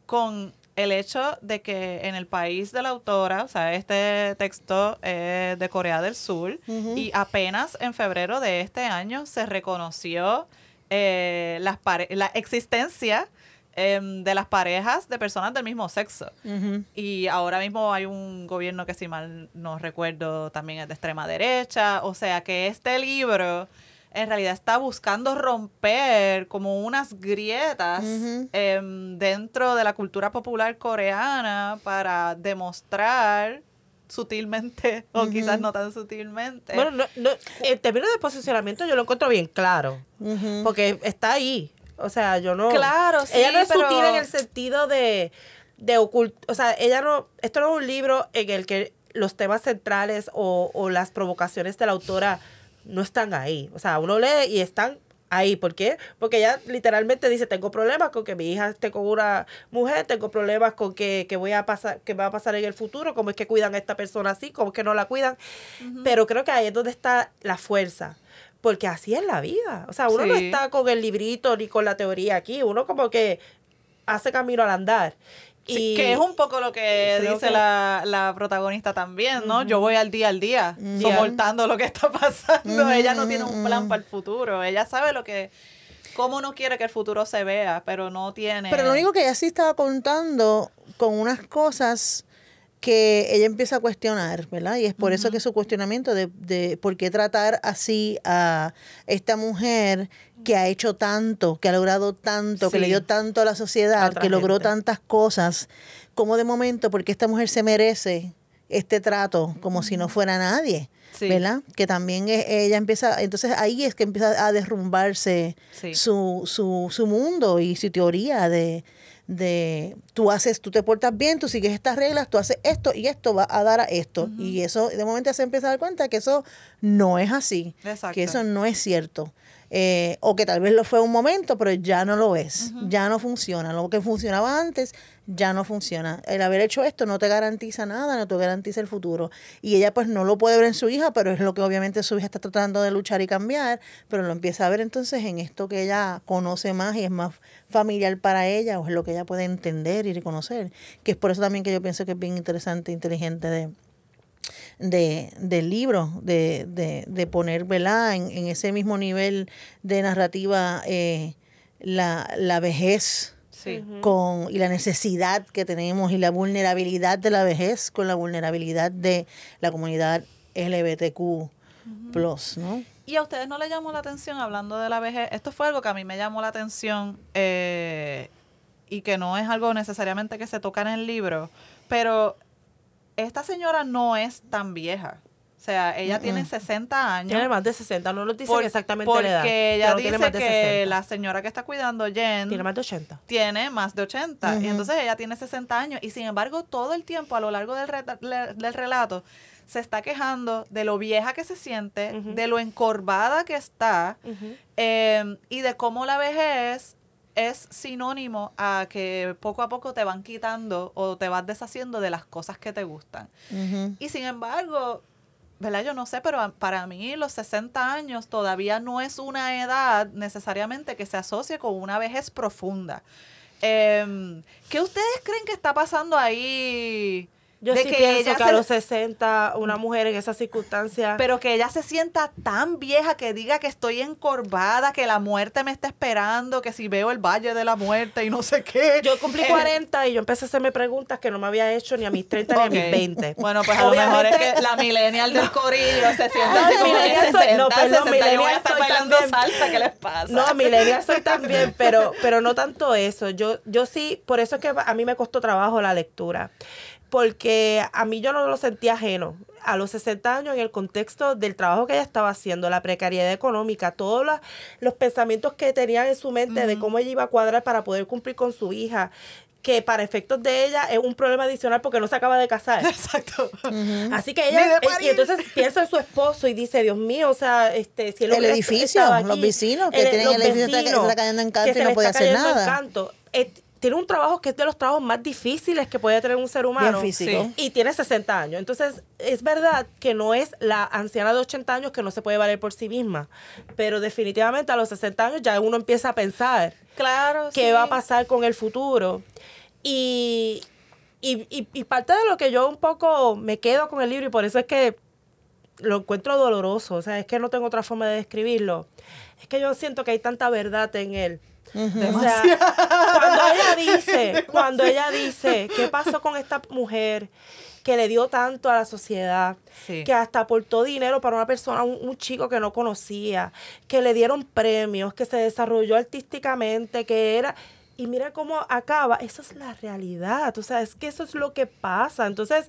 con el hecho de que en el país de la autora, o sea, este texto es de Corea del Sur y apenas en febrero de este año se reconoció eh, la existencia em, de las parejas de personas del mismo sexo. Y ahora mismo hay un gobierno que, si mal no recuerdo, también es de extrema derecha. O sea que este libro en realidad está buscando romper como unas grietas em, dentro de la cultura popular coreana para demostrar sutilmente, o quizás no tan sutilmente. Bueno, no, no, en términos de posicionamiento yo lo encuentro bien claro, porque está ahí. O sea, yo no... Claro, sí, Ella no es pero- sutil en el sentido de, de ocult... O sea, ella no... Esto no es un libro en el que los temas centrales o, o las provocaciones de la autora no están ahí. O sea, uno lee y están ahí. ¿Por qué? Porque ella literalmente dice, tengo problemas con que mi hija esté con una mujer, tengo problemas con que, que voy a pasar, que va a pasar en el futuro, cómo es que cuidan a esta persona así, cómo es que no la cuidan. Pero creo que ahí es donde está la fuerza. Porque así es la vida. O sea, uno no está con el librito ni con la teoría aquí. Uno como que hace camino al andar. Sí, y que es un poco lo que dice que- la, la protagonista también, ¿no? Yo voy al día al día, soportando lo que está pasando. Ella no tiene un plan para el futuro. Ella sabe lo que, cómo no quiere que el futuro se vea, pero no tiene. Pero lo único que ella sí estaba contando con unas cosas que ella empieza a cuestionar, ¿verdad? Y es por eso que su cuestionamiento de, de por qué tratar así a esta mujer que ha hecho tanto, que ha logrado tanto, que le dio tanto a la sociedad, otra que logró tantas cosas, como de momento, porque esta mujer se merece este trato como si no fuera nadie. Sí. ¿Verdad? Que también ella empieza, entonces ahí es que empieza a derrumbarse Sí. su, su, su mundo y su teoría de, de tú haces, tú te portas bien, tú sigues estas reglas, tú haces esto y esto va a dar a esto. Y eso, de momento se empieza a dar cuenta que eso no es así, Exacto. que eso no es cierto. Eh, o que tal vez lo fue un momento, pero ya no lo es, ya no funciona. Lo que funcionaba antes ya no funciona. El haber hecho esto no te garantiza nada, no te garantiza el futuro. Y ella pues no lo puede ver en su hija, pero es lo que obviamente su hija está tratando de luchar y cambiar, pero lo empieza a ver entonces en esto que ella conoce más y es más familiar para ella, o es lo que ella puede entender y reconocer. Que es por eso también que yo pienso que es bien interesante, inteligente de, de, del libro, de, de, de poner ¿verdad? En, en ese mismo nivel de narrativa eh, la, la vejez Sí. con, y la necesidad que tenemos y la vulnerabilidad de la vejez con la vulnerabilidad de la comunidad Plus, ¿no? ¿Y a ustedes no les llamó la atención hablando de la vejez? Esto fue algo que a mí me llamó la atención eh, y que no es algo necesariamente que se toca en el libro, pero esta señora no es tan vieja. O sea, ella tiene 60 años. Tiene más de 60, no nos dicen por- exactamente porque la edad. ella pero tiene dice más de que 60. la señora que está cuidando, Jen, Tiene más de 80. tiene más de 80 y entonces ella tiene 60 años y sin embargo todo el tiempo a lo largo del relato se está quejando de lo vieja que se siente, de lo encorvada que está eh, y de cómo la vejez es sinónimo a que poco a poco te van quitando o te vas deshaciendo de las cosas que te gustan. Y sin embargo, ¿verdad? Yo no sé, pero para mí los 60 años todavía no es una edad necesariamente que se asocie con una vejez profunda. Em, ¿Qué ustedes creen que está pasando ahí? Yo De sí que pienso ella que a se- los 60, una mujer en esas circunstancias... Pero que ella se sienta tan vieja que diga que estoy encorvada, que la muerte me está esperando, que si veo el valle de la muerte y no sé qué. yo cumplí Eh, 40 y yo empecé a hacerme preguntas que no me había hecho ni a mis 30 ni a mis 20. Bueno, pues a lo mejor es Obviamente- que la millennial del corillo se siente No, así como de millennial soy- 60, no, perdón, 61 y millennial está soy bailando también. salsa, ¿qué les pasa? No, millennial soy también, pero, pero no tanto eso. Yo, yo sí, por eso es que a mí me costó trabajo la lectura. Porque a mí yo no lo sentía ajeno. A los 60 años, en el contexto del trabajo que ella estaba haciendo, la precariedad económica, todos los, los pensamientos que tenía en su mente de cómo ella iba a cuadrar para poder cumplir con su hija, que para efectos de ella es un problema adicional porque no se acaba de casar. Exacto. Así que ella, eh, y entonces piensa en su esposo y dice, Dios mío, o sea, este, si El hubiera edificio, estado los vecinos que el- tienen el edificio está- está cayendo en canto y no puede hacer cayendo en nada. canto. Tiene un trabajo que es de los trabajos más difíciles que puede tener un ser humano. Bien físico. Sí. Y tiene 60 años. Entonces, es verdad que no es la anciana de 80 años que no se puede valer por sí misma. Pero definitivamente a los 60 años ya uno empieza a pensar Claro, qué sí. va a pasar con el futuro. Y, y, y- y parte de lo que yo un poco me quedo con el libro y por eso es que lo encuentro doloroso, o sea, es que no tengo otra forma de describirlo, es que yo siento que hay tanta verdad en él. O sea, cuando ella dice, cuando ella dice, ¿qué pasó con esta mujer que le dio tanto a la sociedad? Sí. Que hasta aportó dinero para una persona, un, un chico que no conocía, que le dieron premios, que se desarrolló artísticamente, que era... Y mira cómo acaba, esa es la realidad, o sea, es que eso es lo que pasa. Entonces,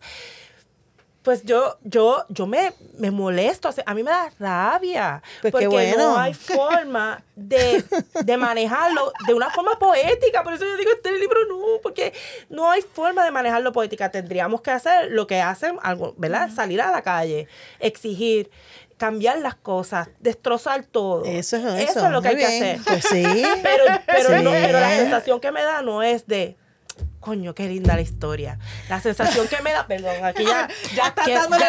pues yo, yo, yo me, me molesto, a mí me da rabia, Pues porque bueno. no hay forma de, de manejarlo de una forma poética, por eso yo digo, este libro no, porque no hay forma de manejarlo poética, tendríamos que hacer lo que hacen, algo, ¿verdad? Salir a la calle, exigir, cambiar las cosas, destrozar todo. Eso es eso. Eso es lo que hay que hacer. Pues sí. Pero, pero, Sí. no, pero la sensación que me da no es de, coño, qué linda la historia. La sensación que me da, perdón, aquí ya. Ya está di a la mesa,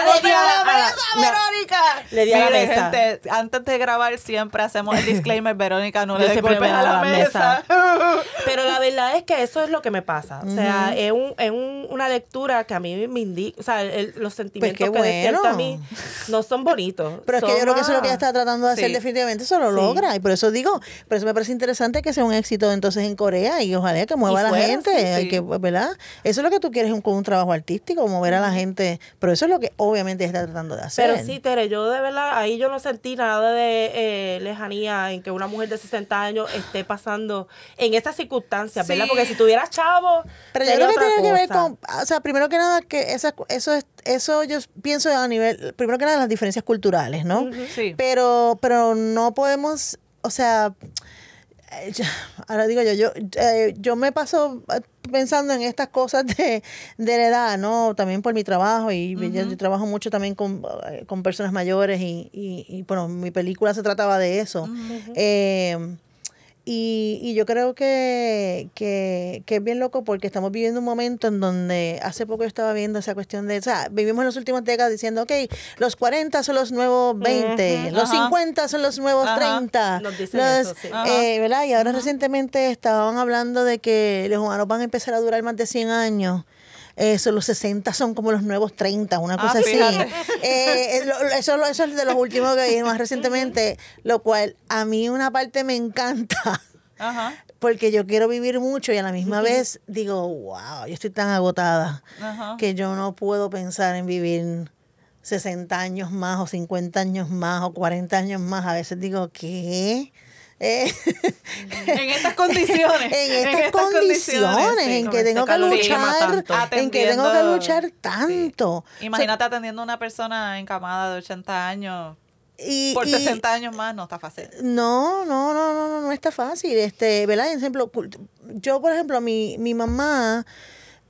me- Verónica. le di a la mesa. gente, antes de grabar siempre hacemos el disclaimer, Verónica, no Yo le golpes a la, mesa. Pero la verdad es que eso es lo que me pasa. O sea, es, un, es un- una lectura que a mí me indica, o sea, el- los sentimientos Pues qué que despierta a bueno. mí no son bonitos. Pero es que yo creo que eso es lo que ella está tratando de hacer definitivamente, eso lo Sí. logra. Y por eso digo, por eso me parece interesante que sea un éxito entonces en Corea y ojalá que mueva a la gente, sí, y sí. que ¿verdad? Eso es lo que tú quieres un- con un trabajo artístico, mover a la gente, pero eso es lo que obviamente está tratando de hacer. Pero sí, Tere, yo de verdad, ahí yo no sentí nada de eh, lejanía en que una mujer de 60 años esté pasando en estas circunstancias, ¿verdad? Porque si tuvieras chavo, Pero yo creo que tiene que ver cosa. con, o sea, primero que nada, que esa, eso es, eso yo pienso a nivel, primero que nada las diferencias culturales, ¿no? Sí. Pero, pero no podemos, o sea, ahora digo yo, yo, eh, yo me paso eh, pensando en estas cosas de, de la edad, ¿no? También por mi trabajo y yo, yo trabajo mucho también con, eh, con personas mayores y, y, y, bueno, mi película se trataba de eso. Eh, y, y yo creo que, que, que es bien loco porque estamos viviendo un momento en donde hace poco yo estaba viendo esa cuestión de, o sea, vivimos en las últimas décadas diciendo, ok, los 40 son los nuevos 20, los Ajá. 50 son los nuevos Ajá. 30, Nos dicen los, eso, sí. eh, ¿verdad? Y ahora recientemente estaban hablando de que los humanos van a empezar a durar más de 100 años. Eso, los 60 son como los nuevos 30, una Ah, cosa así. Eh, lo- lo- eso, eso es de los últimos que vi más recientemente, lo cual a mí una parte me encanta Ajá. porque yo quiero vivir mucho y a la misma vez digo, wow, yo estoy tan agotada que yo no puedo pensar en vivir 60 años más o 50 años más o 40 años más. A veces digo, ¿qué? Eh, En estas condiciones. en estas condiciones, sí. en que este tengo que luchar, en que tengo que luchar tanto. Imagínate atendiendo a una persona encamada de 80 años Y, por y- 60 años más, no está fácil. No, no, no, no, no, no está fácil. Este, ¿verdad? Por ejemplo, yo, por ejemplo, mi, mi mamá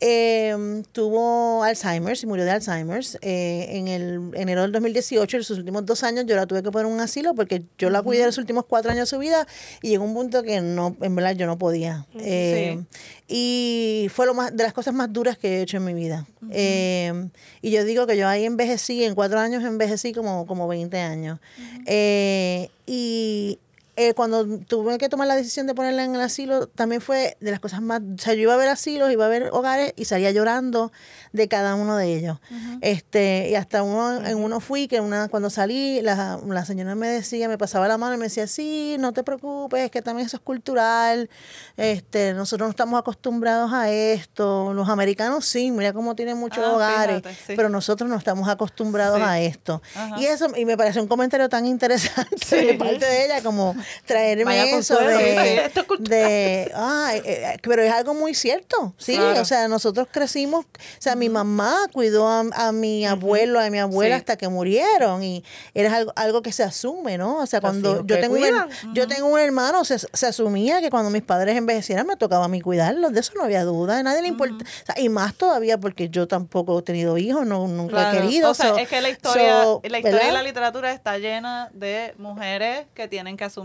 eh, tuvo Alzheimer, y murió de Alzheimer eh, en el enero del 2018. En sus últimos dos años yo la tuve que poner en un asilo porque yo la cuidé los últimos cuatro años de su vida y llegó un punto que no, en verdad yo no podía. Eh, Y fue lo más, de las cosas más duras que he hecho en mi vida. Eh, y yo digo que yo ahí envejecí, en cuatro años envejecí como, como 20 años. Eh, y eh, cuando tuve que tomar la decisión de ponerla en el asilo, también fue de las cosas más... O sea, yo iba a ver asilos, iba a ver hogares y salía llorando de cada uno de ellos. este Y hasta uno, en uno fui, que una cuando salí, la, la señora me decía, me pasaba la mano y me decía, sí, no te preocupes, que también eso es cultural. este Nosotros no estamos acostumbrados a esto. Los americanos sí, mira cómo tienen muchos Ah, hogares, fíjate, sí. pero nosotros no estamos acostumbrados Sí. a esto. Y eso, y me parece un comentario tan interesante de parte de ella como traerme eso de, de ay, eh, pero es algo muy cierto, sí, Claro. o sea, nosotros crecimos, o sea, mi mamá cuidó a, a mi abuelo, a mi abuela Sí. hasta que murieron y era algo, algo que se asume, ¿no? O sea, cuando yo tengo, un, yo tengo un hermano, se, se asumía que cuando mis padres envejecieran me tocaba a mí cuidarlos, de eso no había duda, a nadie le importa, o sea, y más todavía porque yo tampoco he tenido hijos, no, nunca Claro. he querido. O sea, so- es que la historia, so, la historia ¿verdad? y la literatura está llena de mujeres que tienen que asumir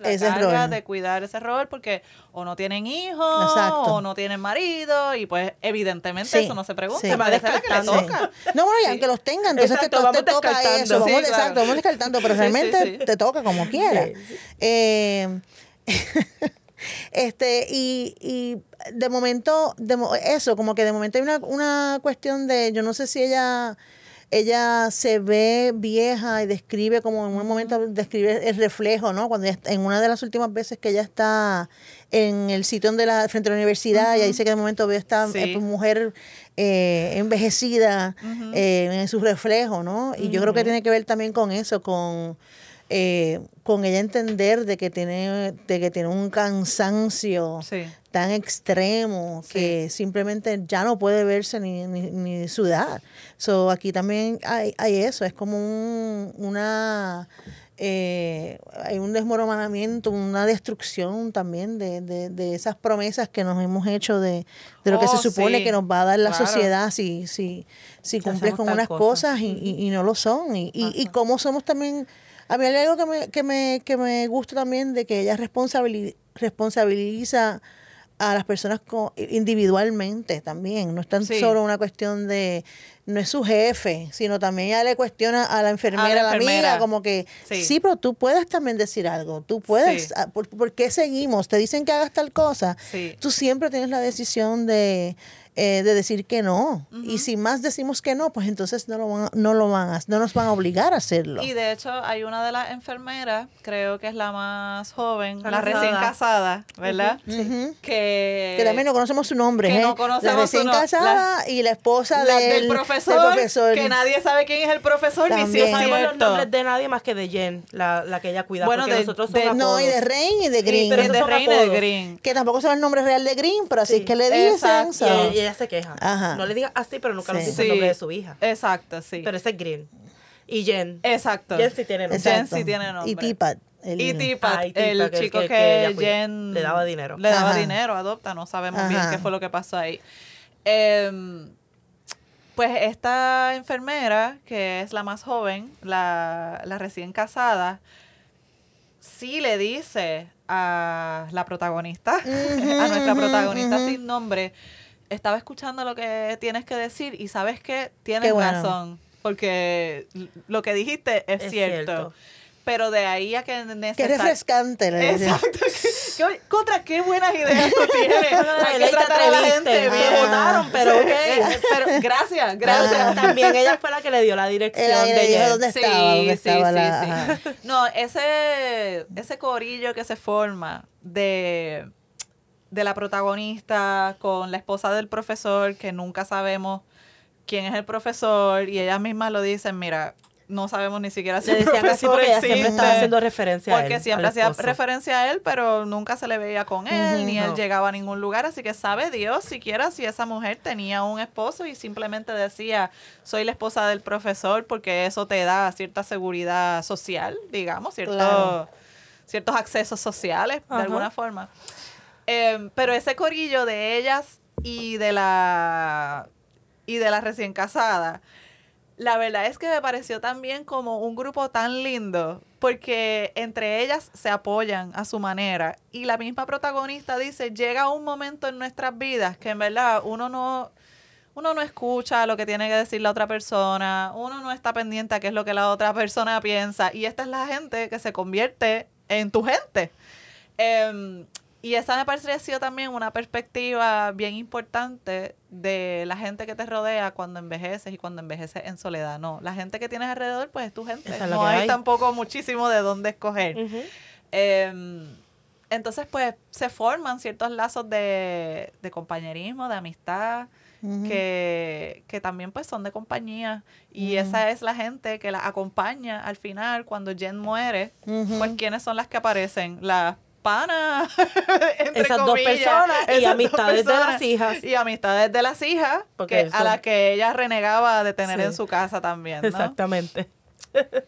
la Ese carga rol. de cuidar ese rol porque o no tienen hijos Exacto. o no tienen marido y pues evidentemente Sí, eso no se pregunta. sí. Se que le toca. No, bueno, y Sí. aunque los tengan, entonces te, Exacto, to- vamos te toca eso. Vamos, Sí, exacto, claro. vamos descartando, pero realmente sí, sí. te toca como quiera. Sí, sí. Eh, este, y, y de momento, de eso, como que de momento hay una, una cuestión de, yo no sé si ella ella se ve vieja y describe como en un momento describe el reflejo, ¿no? Cuando ella en una de las últimas veces que ella está en el sitio donde la frente a la universidad y ahí dice que de momento ve esta Sí. eh, mujer eh, envejecida eh, en su reflejo, ¿no? Y yo creo que tiene que ver también con eso, con eh, con ella entender de que tiene de que tiene un cansancio Sí. tan extremo que simplemente ya no puede verse ni, ni, ni sudar. So, aquí también hay, hay eso, es como un, una eh, hay un desmoronamiento, una destrucción también de, de, de esas promesas que nos hemos hecho de, de lo que Oh, se supone sí, que nos va a dar la claro. sociedad si, si, si cumples con unas cosa. cosas y, y- y no lo son. Y, y, y cómo somos también... A mí hay algo que me, que me, que me gusta también de que ella responsabili- responsabiliza a las personas individualmente también. No es tan Sí. solo una cuestión de, no es su jefe, sino también ella le cuestiona a la enfermera, a la, enfermera. amiga, como que, sí. Sí. pero tú puedes también decir algo, tú puedes, Sí. ah, ¿por, por qué seguimos? Te dicen que hagas tal cosa. Sí. Tú siempre tienes la decisión de, eh, de decir que no. Y si más decimos que no, pues entonces no lo van, a- no lo van a, no nos van a obligar a hacerlo. Y de hecho hay una de las enfermeras, creo que es la más joven, la recién casada, ¿verdad? Que, que también no conocemos su nombre, que ¿eh? no conocemos la su recién no- casada y la esposa la del, del, profesor, del profesor. que nadie sabe quién es el profesor ni si es sabemos los cierto. nombres de nadie más que de Jen, la, la que ella cuida. Bueno, de- nosotros de- son No, y de. Rain y de Green. pero de son Reina de. Green. que tampoco sabe el nombre real de Green, pero así Sí. es que le dicen. Ella- se queja. Ajá. No le diga así, pero nunca Sí. nos dice el nombre de su hija. Exacto, sí. Pero ese es Green. Y Jen. Exacto. Jen sí tiene nombre. Jen sí tiene nombre. Y Tipat. el- Y Tipat, Ah, el que- chico que-. Jen Le daba dinero. Le daba Ajá. dinero, adopta, no sabemos bien qué fue lo que pasó ahí. Em, pues esta enfermera, que es la más joven, la, la recién casada, sí le dice a la protagonista, a nuestra protagonista sin nombre, estaba escuchando lo que tienes que decir y sabes que tienes Qué bueno. razón, porque lo que dijiste es, Es cierto. cierto. Pero de ahí a que Qué necesar- refrescante. decía. Exacto. ¿Qué- qué- contra qué buenas ideas tú tienes. Hay que tratar a la gente te bien. votaron, pero Sí, ok. eh, Pero gracias, gracias. Ah. También ella fue la que le dio la dirección Ella- ella de Jen. dónde estaba, dónde estaba la- ajá. No, ese, ese corillo que se forma de, de la protagonista con la esposa del profesor, que nunca sabemos quién es el profesor, y ellas mismas lo dicen, mira, no sabemos ni siquiera si Le el profesor porque ella siempre existe. estaba haciendo referencia a Porque él, siempre al hacía referencia a él, pero nunca se le veía con él, ni él llegaba a ningún lugar. Así que sabe Dios siquiera si esa mujer tenía un esposo y simplemente decía, soy la esposa del profesor, porque eso te da cierta seguridad social, digamos, cierto- Claro. ciertos accesos sociales, de alguna forma. Em, pero ese corillo de ellas y de la y de la recién casada, la verdad es que me pareció también como un grupo tan lindo, porque entre ellas se apoyan a su manera. Y la misma protagonista dice, llega un momento en nuestras vidas que en verdad uno no, uno no escucha lo que tiene que decir la otra persona, uno no está pendiente a qué es lo que la otra persona piensa. Y esta es la gente que se convierte en tu gente. Em, y esa me pareció también una perspectiva bien importante de la gente que te rodea cuando envejeces y cuando envejeces en soledad. No, la gente que tienes alrededor, pues es tu gente. Es no hay, hay. tampoco muchísimo de dónde escoger. Em, entonces, pues se forman ciertos lazos de, de compañerismo, de amistad, que, que también pues son de compañía. Y esa es la gente que la acompaña al final cuando Jen muere. Pues ¿quiénes son las que aparecen? Las panas. entre Esas dos personas y Esas amistades de las hijas. Y amistades de las hijas, Porque que, a las que ella renegaba de tener Sí. en su casa también. ¿no? Exactamente.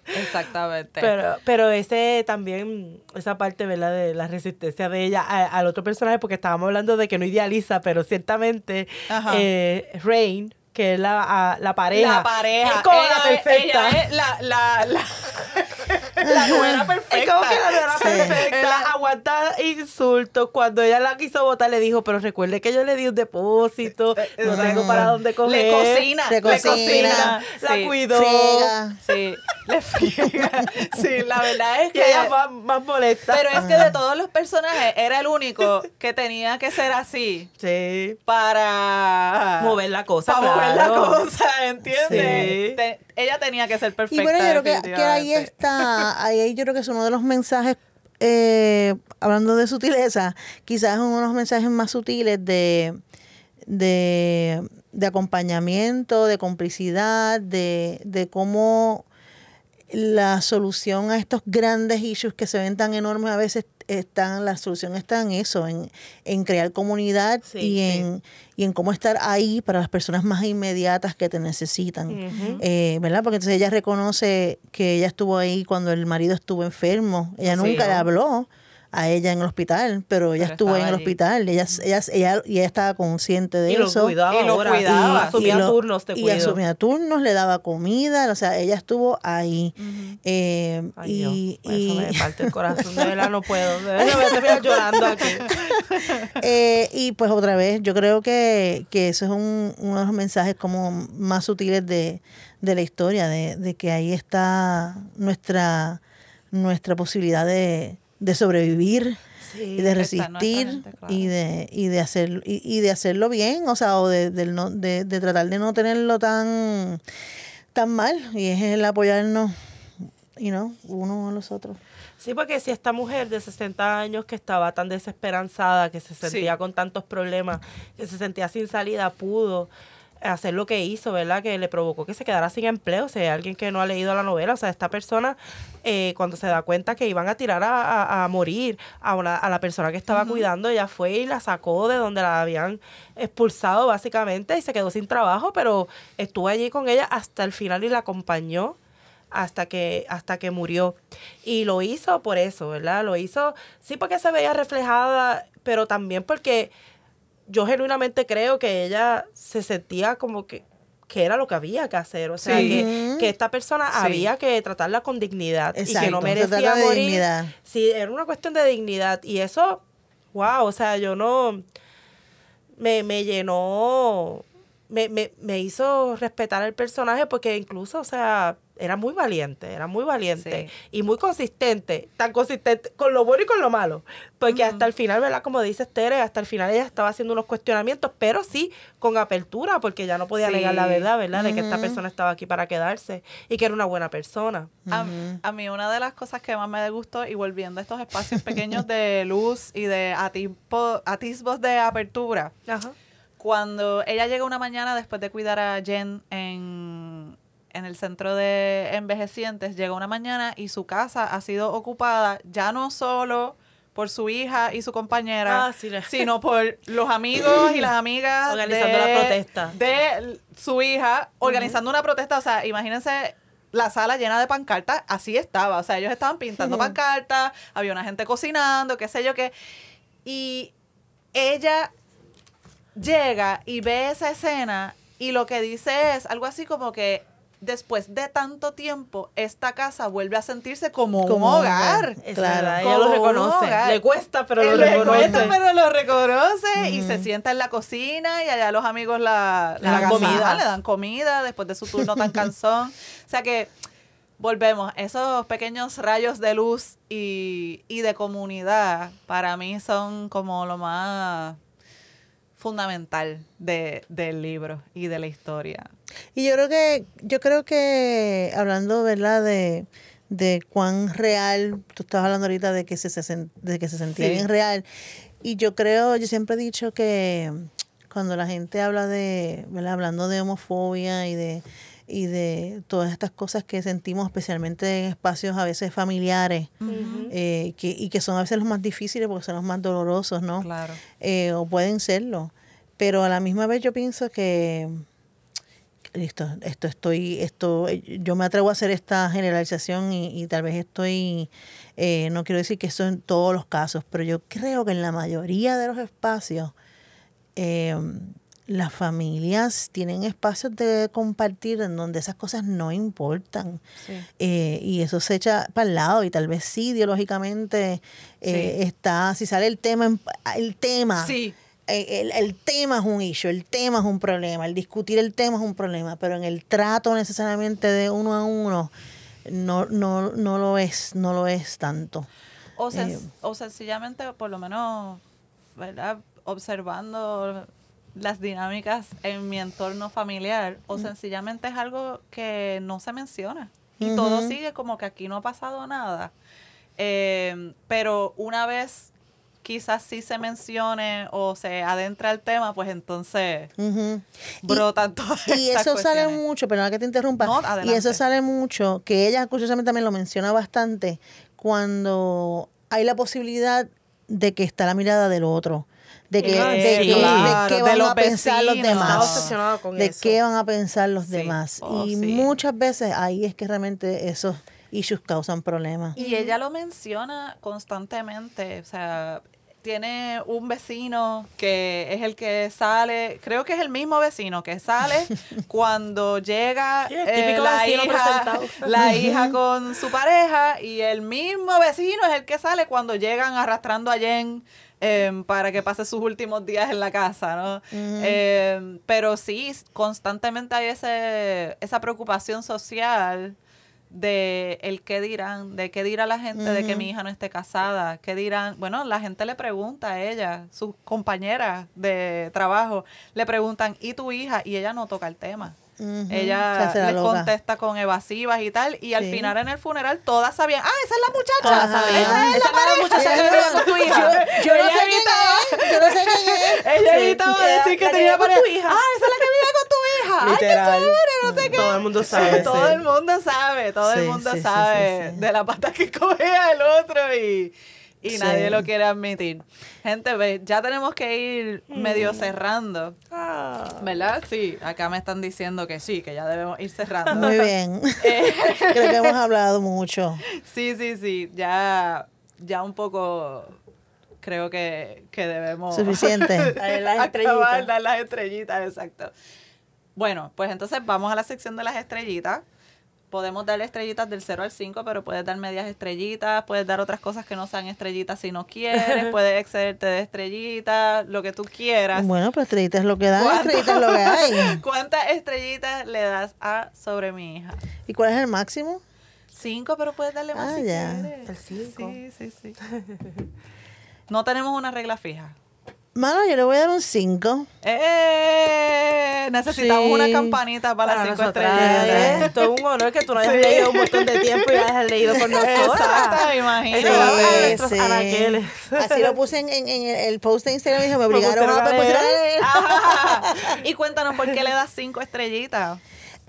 Exactamente. Pero, pero ese también, esa parte, ¿verdad? De la resistencia de ella a- al otro personaje, porque estábamos hablando de que no idealiza, pero ciertamente eh, Rain, que es la, a- la pareja. La pareja. Es como ella, la perfecta. ella es la, la, la, la nuera perfecta. Es como que la nuera perfecta aguanta insultos. Cuando ella la quiso votar, le dijo, pero recuerde que yo le di un depósito, no tengo para dónde coger. Le cocina, Le cocina, cocina. La sí, cuidó. Friega. Sí, le friega. Sí, la verdad es que... ella más, más molesta. Pero es que de todos los personajes era el único que tenía que ser así sí. para Mover la cosa, para mover la cosa, ¿entiendes? Sí. Te- ella tenía que ser perfecta. Y bueno, yo creo que, que ahí está, ahí, ahí yo creo que es uno de los mensajes, eh, hablando de sutileza, quizás uno de los mensajes más sutiles de, de, de acompañamiento, de complicidad, de, de cómo la solución a estos grandes issues que se ven tan enormes a veces están, la solución está en eso, en, en crear comunidad Sí, y, sí. en, y en cómo estar ahí para las personas más inmediatas que te necesitan. Eh, ¿Verdad? Porque entonces ella reconoce que ella estuvo ahí cuando el marido estuvo enfermo. Ella Sí. nunca le habló a ella en el hospital, pero ella Pero estuvo ahí en el hospital. Ella, ella, ella, y ella estaba consciente de Y lo eso. cuidaba Y lo ahora. cuidaba. Y asumía Y lo- turnos, te y cuido. asumía turnos, le daba comida, o sea, ella estuvo ahí. Eh, Ay, y, Dios, eso me y- parte el corazón, de verdad no puedo. De verdad, a terminar llorando aquí. Eh, y pues otra vez, yo creo que, que eso es un- uno de los mensajes como más sutiles de, de la historia, de, de que ahí está nuestra, nuestra posibilidad de, de sobrevivir y de resistir claro. y de y de hacer y, y de hacerlo bien, o sea, o de, del no, de, de tratar de no tenerlo tan tan mal y es el apoyarnos y no uno a los otros. Sí, porque si esta mujer de 60 años que estaba tan desesperanzada, que se sentía Sí. con tantos problemas, que se sentía sin salida, pudo hacer lo que hizo, ¿verdad? Que le provocó que se quedara sin empleo. O sea, alguien que no ha leído la novela, o sea, esta persona, eh, cuando se da cuenta que iban a tirar a, a- a morir a, una- a la persona que estaba cuidando, ella fue y la sacó de donde la habían expulsado, básicamente, y se quedó sin trabajo, pero estuvo allí con ella hasta el final y la acompañó hasta que hasta que murió. Y lo hizo por eso verdad lo hizo sí porque se veía reflejada pero también porque yo genuinamente creo que ella se sentía como que que era lo que había que hacer o sea Sí. que, que esta persona Sí. había que tratarla con dignidad y que Exacto, no merecía morir dignidad. sí era una cuestión de dignidad y eso wow o sea yo no me, me llenó, me, me, me hizo respetar el personaje porque incluso, o sea, era muy valiente, era muy valiente Sí. y muy consistente, tan consistente con lo bueno y con lo malo, porque hasta el final, ¿verdad? Como dice Tere, hasta el final ella estaba haciendo unos cuestionamientos, pero sí con apertura, porque ya no podía Sí. negar la verdad, ¿verdad? De que esta persona estaba aquí para quedarse y que era una buena persona. A, a mí una de las cosas que más me gustó, y volviendo a estos espacios pequeños de luz y de atisbo- atisbos de apertura, Ajá. Cuando ella llega una mañana después de cuidar a Jen en, en el centro de envejecientes, llega una mañana y su casa ha sido ocupada ya no solo por su hija y su compañera, Ah, sí, sino por los amigos y las amigas Organizando de, la protesta. de su hija, organizando una protesta. O sea, imagínense la sala llena de pancartas, así estaba. O sea, ellos estaban pintando pancartas, había una gente cocinando, qué sé yo qué. Y ella llega y ve esa escena y lo que dice es algo así como que después de tanto tiempo esta casa vuelve a sentirse como, Como un hogar. Claro. verdad, ella Como lo reconoce. Le cuesta, pero lo le reconoce. cuesta, pero lo reconoce y se sienta en la cocina y allá los amigos la, Le dan agasajan, comida. le dan comida después de su turno tan cansón. O sea que volvemos, esos pequeños rayos de luz y, y de comunidad para mí son como lo más fundamental de, del libro y de la historia. Y yo creo que, yo creo que hablando, ¿verdad? De, de cuán real, tú estabas hablando ahorita de que se, se de que se sentía Sí. bien real. Y yo creo, yo siempre he dicho que cuando la gente habla de, ¿verdad? Hablando de homofobia y de, y de todas estas cosas que sentimos, especialmente en espacios a veces familiares, eh, que, y que son a veces los más difíciles porque son los más dolorosos, ¿no? Claro. eh, o pueden serlo. Pero a la misma vez yo pienso que listo, esto estoy, esto, yo me atrevo a hacer esta generalización y, y tal vez estoy, eh, no quiero decir que eso en todos los casos, pero yo creo que en la mayoría de los espacios eh, las familias tienen espacios de compartir en donde esas cosas no importan. Sí. Eh, y eso se echa para el lado y tal vez sí ideológicamente eh, Sí. está si sale el tema el tema Sí. eh, el, el tema es un issue el tema es un problema el discutir el tema es un problema pero en el trato necesariamente de uno a uno no no no lo es no lo es tanto O, sen- Eh, o sencillamente, por lo menos, ¿verdad? Observando las dinámicas en mi entorno familiar, o sencillamente es algo que no se menciona. Y todo sigue como que aquí no ha pasado nada. Eh, pero una vez quizás sí se mencione o se adentra el tema, pues entonces Ujú. Y- brotan todas Y esas eso sale mucho, perdona que te interrumpa. No, y eso sale mucho, que ella curiosamente también lo menciona bastante, cuando hay la posibilidad de que está la mirada del otro. De que, de, sí. que- de claro, qué de van los a pensar los vecinos. Demás. De eso. qué van a pensar los Sí. demás. Oh, y sí. muchas veces ahí es que realmente esos issues causan problemas. Y ella lo menciona constantemente, o sea, tiene un vecino que es el que sale, creo que es el mismo vecino que sale cuando llega eh, la, hija, la hija con su pareja y el mismo vecino es el que sale cuando llegan arrastrando a Jen em, para que pase sus últimos días en la casa, ¿no? Em, pero sí, constantemente hay ese, esa preocupación social de el qué dirán, de qué dirá la gente de que mi hija no esté casada, qué dirán, bueno, la gente le pregunta a ella, sus compañeras de trabajo, le preguntan, ¿y tu hija? Y ella no toca el tema. Ella les loca. contesta con evasivas y tal, y al Sí. final en el funeral todas sabían, ah, esa es la muchacha, sabían. esa es Esa la la muchacha que vive con tu hija. Yo no Ella sé quién es, yo no sé quién es. Ella Sí. evitaba decir que tenía pareja. tu hija. Ah, esa es la que vive con tu hija. Ay, qué chévere, no sé qué. Todo el mundo sabe. todo sí. el mundo sabe, todo el Sí, mundo sí, sí, sabe sí, sí. de la pata que cogea el otro y, y Sí. nadie lo quiere admitir. Gente, ve, ya tenemos que ir medio cerrando. Ah. ¿Verdad? Sí, acá me están diciendo que sí, que ya debemos ir cerrando. Muy bien. Eh, Creo que hemos hablado mucho. sí, sí, sí, ya, ya un poco creo que, que debemos Suficiente. Dale las acabar, estrellitas. dar las estrellitas, exacto. Bueno, pues entonces vamos a la sección de las estrellitas. Podemos darle estrellitas del 0 al 5, pero puedes dar medias estrellitas, puedes dar otras cosas que no sean estrellitas si no quieres, puedes excederte de estrellitas, lo que tú quieras. Bueno, pero estrellita es lo que dan, ¿Cuánto? estrellita es lo que hay. ¿Cuántas estrellitas le das a sobre mi hija? ¿Y cuál es el máximo? Cinco, pero puedes darle más Ah, si ya. quieres. El cinco. Sí, sí, sí. No tenemos una regla fija. Mano, yo le voy a dar un 5. ¡Eh! Necesitamos Sí. una campanita para, las cinco nosotras estrellitas. es todo un honor que tú no hayas Sí. leído un montón de tiempo y hayas leído con nosotros. Exacto, imagínate. Para Sí, nuestros sí. anaqueles. Así lo puse en, en- en el post de Instagram y dije, me obligaron a, a leer. Y cuéntanos por qué le das cinco estrellitas.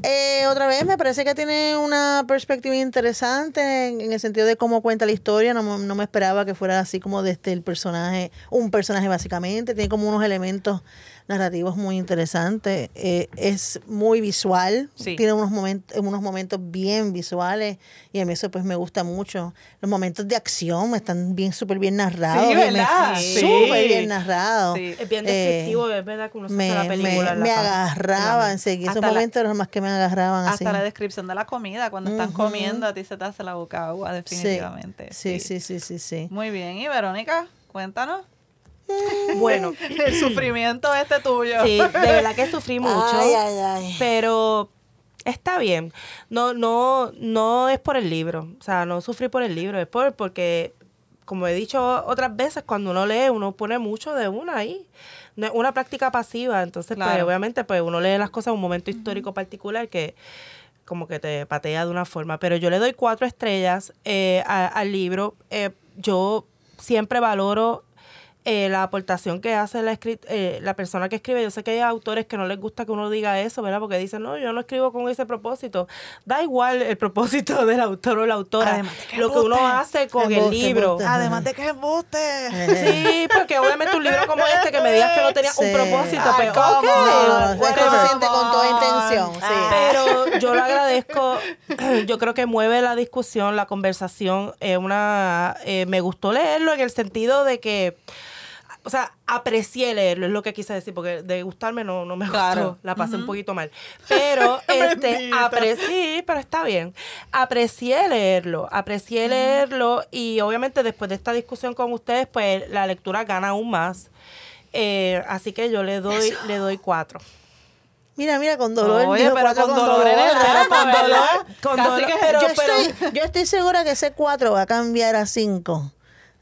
Eh, otra vez, me parece que tiene una perspectiva interesante en, en el sentido de cómo cuenta la historia. No, no me esperaba que fuera así como desde el personaje, un personaje básicamente. Tiene como unos elementos narrativos muy interesantes. Eh, es muy visual. Sí. Tiene unos momentos, unos momentos bien visuales y a mí eso pues me gusta mucho. Los momentos de acción están bien, súper bien narrados. Sí, bien- ¿verdad? Sí. Bien narrados. Sí. Es bien Eh, descriptivo, es verdad que uno se me, la película. me, me casa. agarraba enseguida. Esos momentos eran los más que me agarraban así. Hasta la descripción de la comida, cuando están comiendo, a ti se te hace la boca agua, definitivamente. Sí, sí, sí, sí, sí. Muy bien. Y Verónica, cuéntanos. Bueno, El sufrimiento este tuyo. sí, de verdad que sufrí mucho. Ay, ay, ay. Pero está bien. No, no, no es por el libro. O sea, no sufrí por el libro, es por porque, como he dicho otras veces, cuando uno lee, uno pone mucho de una ahí. No es una práctica pasiva. Entonces, pues, obviamente, pues uno lee las cosas en un momento histórico particular que como que te patea de una forma. Pero yo le doy cuatro estrellas eh, a- al libro. Eh, yo siempre valoro eh, la aportación que hace la, escrit- eh, la persona que escribe. Yo sé que hay autores que no les gusta que uno diga eso, ¿verdad? Porque dicen, no, yo no escribo con ese propósito. Da igual el propósito del autor o la autora. Además de que Lo que uno hace con el libro. embuste. Además de que es embuste. Sí, porque obviamente un libro como este que me digas que no tenía un propósito, Ay, pues, ¿cómo? ok, No, es que whatever. se siente con toda intención, sí. Ah. Pero yo lo agradezco. Yo creo que mueve la discusión, la conversación. eh, una, me gustó leerlo en el sentido de que, o sea, aprecié leerlo, es lo que quise decir, porque de gustarme no, no me Claro. gustó. La pasé un poquito mal. Pero, este, aprecié, pero está bien. Aprecié leerlo, aprecié leerlo y obviamente después de esta discusión con ustedes, pues la lectura gana aún más. Eh, así que yo le doy, le doy cuatro. Mira, mira, con dolor. Oye, pero cuatro con dolor en el ¿verdad? alma, Con dolor. Con dolor, que- pero- yo, pero- estoy, yo estoy segura que ese 4 va a cambiar a 5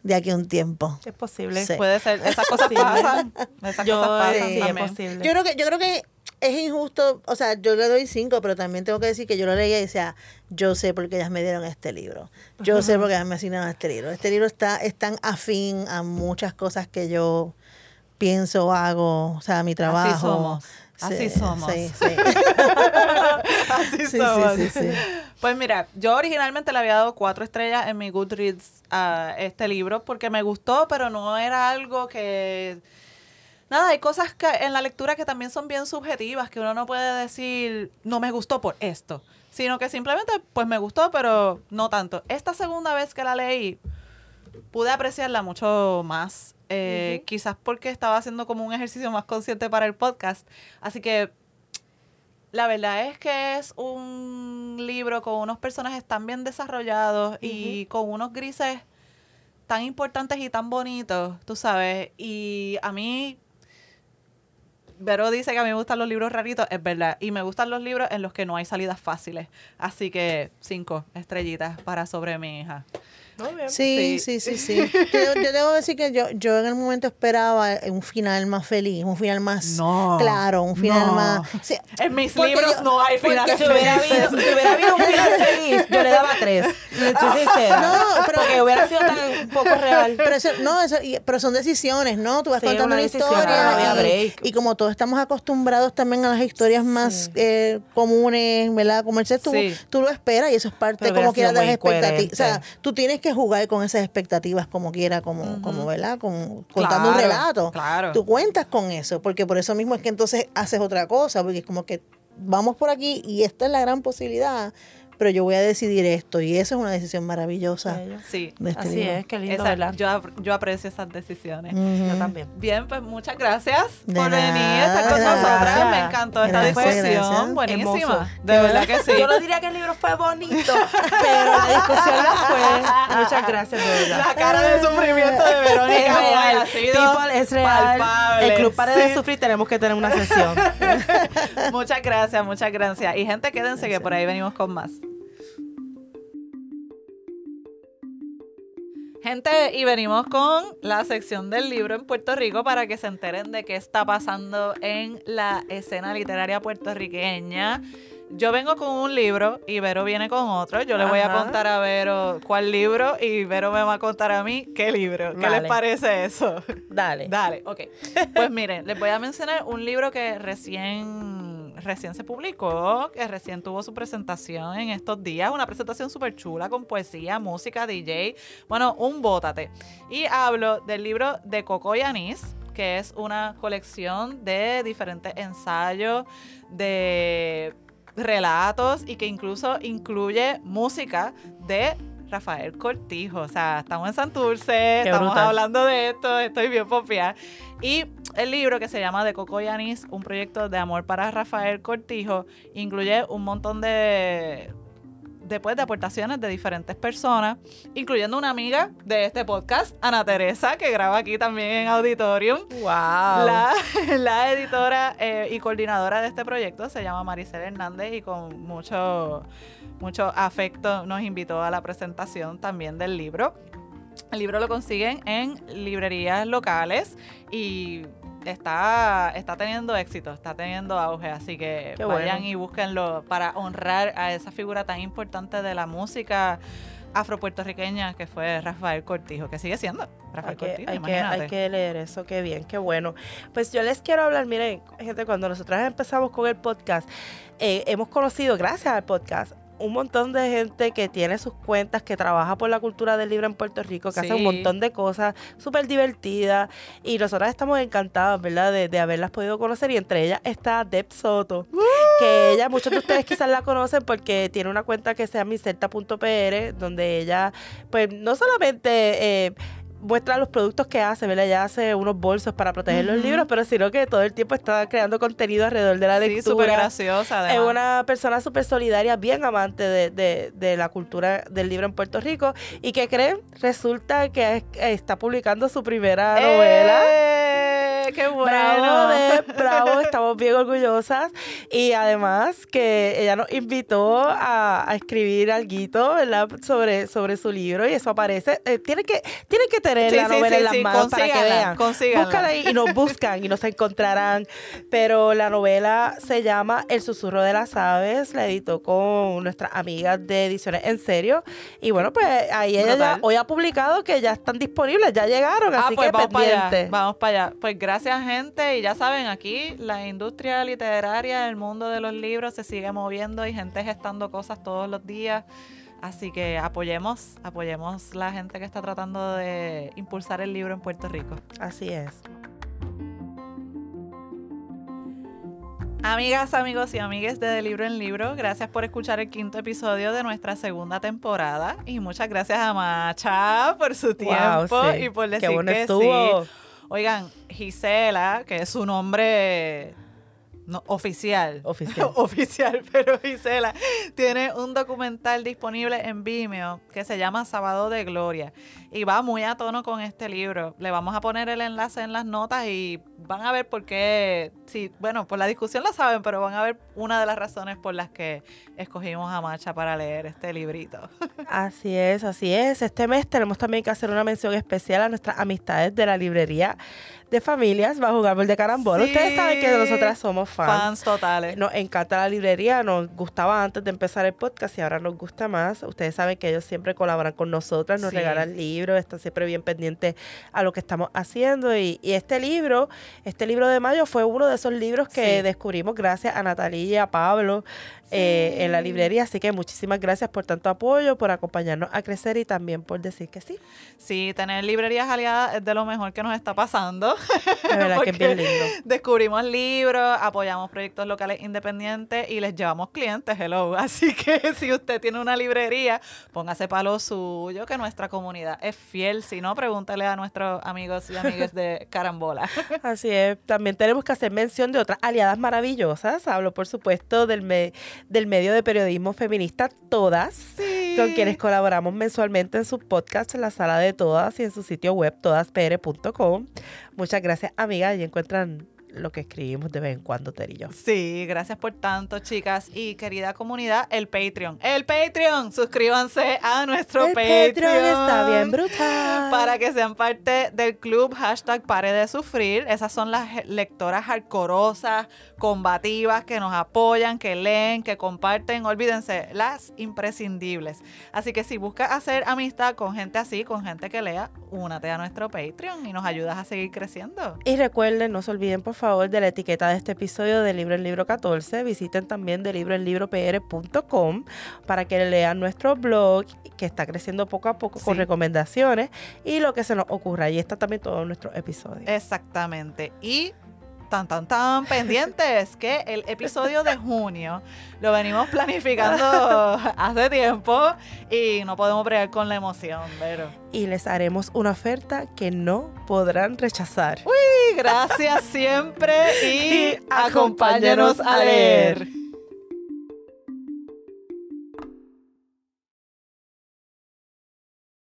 de aquí a un tiempo. Es posible. Sí. Puede ser. Esas cosas Sí. pasan. Esas Yo, cosas sí, pasan es también. posible. Yo creo que, yo creo que es injusto, o sea, yo le doy 5, pero también tengo que decir que yo lo leía y decía, yo sé por qué ellas me dieron este libro. Yo sé por qué ellas me asignaron este libro. Este libro está, es tan afín a muchas cosas que yo pienso, hago, o sea, mi trabajo. somos. Así Sí, somos. Sí, sí. Así Sí, somos. sí, sí, sí. Pues mira, yo originalmente le había dado cuatro estrellas en mi Goodreads a este libro porque me gustó, pero no era algo que... Nada, hay cosas que en la lectura que también son bien subjetivas, que uno no puede decir, no me gustó por esto, sino que simplemente, pues me gustó, pero no tanto. Esta segunda vez que la leí, pude apreciarla mucho más. Eh, Quizás porque estaba haciendo como un ejercicio más consciente para el podcast. Así que la verdad es que es un libro con unos personajes tan bien desarrollados y con unos grises tan importantes y tan bonitos, tú sabes. Y a mí Vero dice que a mí me gustan los libros raritos, es verdad. Y me gustan los libros en los que no hay salidas fáciles. Así que cinco estrellitas para sobre mi hija. Sí, sí, sí, sí. Yo, yo debo decir que yo, yo en el momento esperaba un final más feliz, un final más No, claro, un final no. más... sí, En mis libros yo- no hay porque finales Si hubiera, habido, si hubiera habido un final feliz, yo le daba tres. Sincera. No, pero- Porque hubiera sido tan poco real. Pero, eso, no, eso, y- pero son decisiones, ¿no? Tú vas Sí, contando una historia y, y como todos estamos acostumbrados también a las historias más eh, comunes, ¿verdad? Como dices tú, Sí. tú lo esperas y eso es parte Pero como sido de las expectativas. O sea, tú tienes que jugar con esas expectativas como quiera, como, como ¿verdad? Como, contando un relato. claro. Tú cuentas con eso, porque por eso mismo es que entonces haces otra cosa, porque es como que vamos por aquí y esta es la gran posibilidad, pero yo voy a decidir esto y eso es una decisión maravillosa. Sí, de este Así libro. es, qué lindo, esa- ¿verdad? yo, yo aprecio esas decisiones. Yo también. Bien, pues muchas gracias De por venir a nada, estar con de nosotras. Me encantó esta Gracias, discusión. gracias. Buenísima. Hermoso. De verdad que sí. Yo no diría que el libro fue bonito, pero la discusión lo fue. Muchas gracias, de verdad. La cara de sufrimiento de Verónica Es real, ha sido People, es real. palpable. El Club Pare de Sí. Sufrir tenemos que tener una sesión. Muchas gracias, muchas gracias. Y gente, quédense que por ahí venimos con más. Gente, y venimos con la sección del libro en Puerto Rico para que se enteren de qué está pasando en la escena literaria puertorriqueña. Yo vengo con un libro y Vero viene con otro. Yo le voy a Ajá. contar a Vero cuál libro y Vero me va a contar a mí qué libro. ¿Qué les parece eso? Dale. Dale, ok. Pues miren, les voy a mencionar un libro que recién, recién se publicó, que recién tuvo su presentación en estos días. Una presentación súper chula con poesía, música, DJ. Bueno, un bótate. Y hablo del libro de Coco y Anís, que es una colección de diferentes ensayos, de relatos y que incluso incluye música de Rafael Cortijo. O sea, estamos en Santurce, estamos brutal. hablando de esto, estoy bien popia. Y el libro que se llama De Coco y Anís, un proyecto de amor para Rafael Cortijo, incluye un montón de después de aportaciones de diferentes personas, incluyendo una amiga de este podcast, Ana Teresa, que graba aquí también en Auditorium. Wow. La, la editora eh, y coordinadora de este proyecto se llama Maricel Hernández y con mucho, mucho afecto nos invitó a la presentación también del libro. El libro lo consiguen en librerías locales y está, está teniendo éxito, está teniendo auge, así que Qué vayan bueno. y búsquenlo para honrar a esa figura tan importante de la música afropuertorriqueña que fue Rafael Cortijo, que sigue siendo Rafael Hay que, Cortijo, hay, que, hay que leer eso, qué bien, qué bueno. Pues yo les quiero hablar, miren, gente, cuando nosotras empezamos con el podcast, eh, hemos conocido, gracias al podcast, un montón de gente que tiene sus cuentas, que trabaja por la cultura del libro en Puerto Rico, que hace un montón de cosas súper divertidas. Y nosotras estamos encantadas, ¿verdad?, de, de haberlas podido conocer. Y entre ellas está Deb Soto, que ella, muchos de ustedes quizás la conocen porque tiene una cuenta que se llama inserta.pr, donde ella, pues, no solamente... eh, muestra los productos que hace, ¿verdad? Ella hace unos bolsos para proteger los Ujú. libros, pero sino que todo el tiempo está creando contenido alrededor de la Sí, lectura. súper graciosa. Es Además. una persona súper solidaria, bien amante de, de- de la cultura del libro en Puerto Rico. ¿Y que creen? Resulta que es- está publicando su primera novela. ¡Eh! ¡Qué bueno! Bravo, Deb, bravo, estamos bien orgullosas. Y además que ella nos invitó a, a escribir algo, ¿verdad? Sobre, sobre su libro y eso aparece. Eh, tienen, que, tienen que tener Sí, la novela sí, en las manos para que vean. Búscala ahí y nos buscan y nos encontrarán. Pero la novela se llama El susurro de las aves, la editó con nuestras amigas de Ediciones en Serio. Y bueno, pues ahí ella ya, hoy ha publicado que ya están disponibles, ya llegaron, Ah, así pues que vamos para allá, pendiente. vamos para allá. Pues gracias gente y ya saben, aquí la industria literaria, el mundo de los libros se sigue moviendo y gente gestando cosas todos los días. Así que apoyemos, apoyemos la gente que está tratando de impulsar el libro en Puerto Rico. Así es. Amigas, amigos y amigues de De Libro en Libro, gracias por escuchar el quinto episodio de nuestra segunda temporada y muchas gracias a Macha por su tiempo Wow, sí. y por decir Qué bueno que estuvo. sí. Oigan, Gisela, que es su nombre no, oficial. Oficial. oficial, pero Gisela tiene un documental disponible en Vimeo que se llama Sábado de Gloria y va muy a tono con este libro. Le vamos a poner el enlace en las notas y van a ver por qué, sí, bueno, por la discusión lo saben, pero van a ver una de las razones por las que escogimos a Macha para leer este librito. Así es, así es. Este mes tenemos también que hacer una mención especial a nuestras amistades de la librería de familias bajo un árbol de carambola. Ustedes saben que nosotras somos fans. Fans totales. Nos encanta la librería, nos gustaba antes de empezar el podcast y ahora nos gusta más. Ustedes saben que ellos siempre colaboran con nosotras, nos Sí. regalan libros, están siempre bien pendientes a lo que estamos haciendo. Y, y este libro, este libro de mayo fue uno de esos libros que Sí. descubrimos gracias a Natalia y a Pablo eh, en la librería. Así que muchísimas gracias por tanto apoyo, por acompañarnos a crecer y también por decir que sí. Sí, tener librerías aliadas es de lo mejor que nos está pasando. De verdad que es bien lindo. Descubrimos libros, apoyamos proyectos locales independientes y les llevamos clientes, hello. Así que si usted tiene una librería, póngase para lo suyo, que nuestra comunidad es fiel. Si no, pregúntele a nuestros amigos y amigas de Carambola. Así es. También tenemos que hacer mención de otras aliadas maravillosas. Hablo, por supuesto, del, me- del medio de periodismo feminista Todas, con quienes colaboramos mensualmente en sus podcasts en la sala de Todas y en su sitio web todaspr.com. Muchas gracias, amiga. Ahí encuentran lo que escribimos de vez en cuando, Ter y yo. Sí, gracias por tanto, chicas. Y querida comunidad, el Patreon. El Patreon. Suscríbanse a nuestro El Patreon. Patreon está bien brutal. Para que sean parte del club hashtag pare de sufrir. Esas son las lectoras hardcorosas, combativas, que nos apoyan, que leen, que comparten. Olvídense, las imprescindibles. Así que si buscas hacer amistad con gente así, con gente que lea, únate a nuestro Patreon y nos ayudas a seguir creciendo. Y recuerden, no se olviden por favor de la etiqueta de este episodio de Libro en Libro 14. Visiten también de libroenlibropr.com para que lean nuestro blog que está creciendo poco a poco con recomendaciones y lo que se nos ocurra. Ahí está también todos nuestros episodios. Exactamente. Y tan, tan, tan pendientes que el episodio de junio lo venimos planificando hace tiempo y no podemos bregar con la emoción, pero... Y les haremos una oferta que no podrán rechazar. Y gracias siempre y acompáñenos a leer.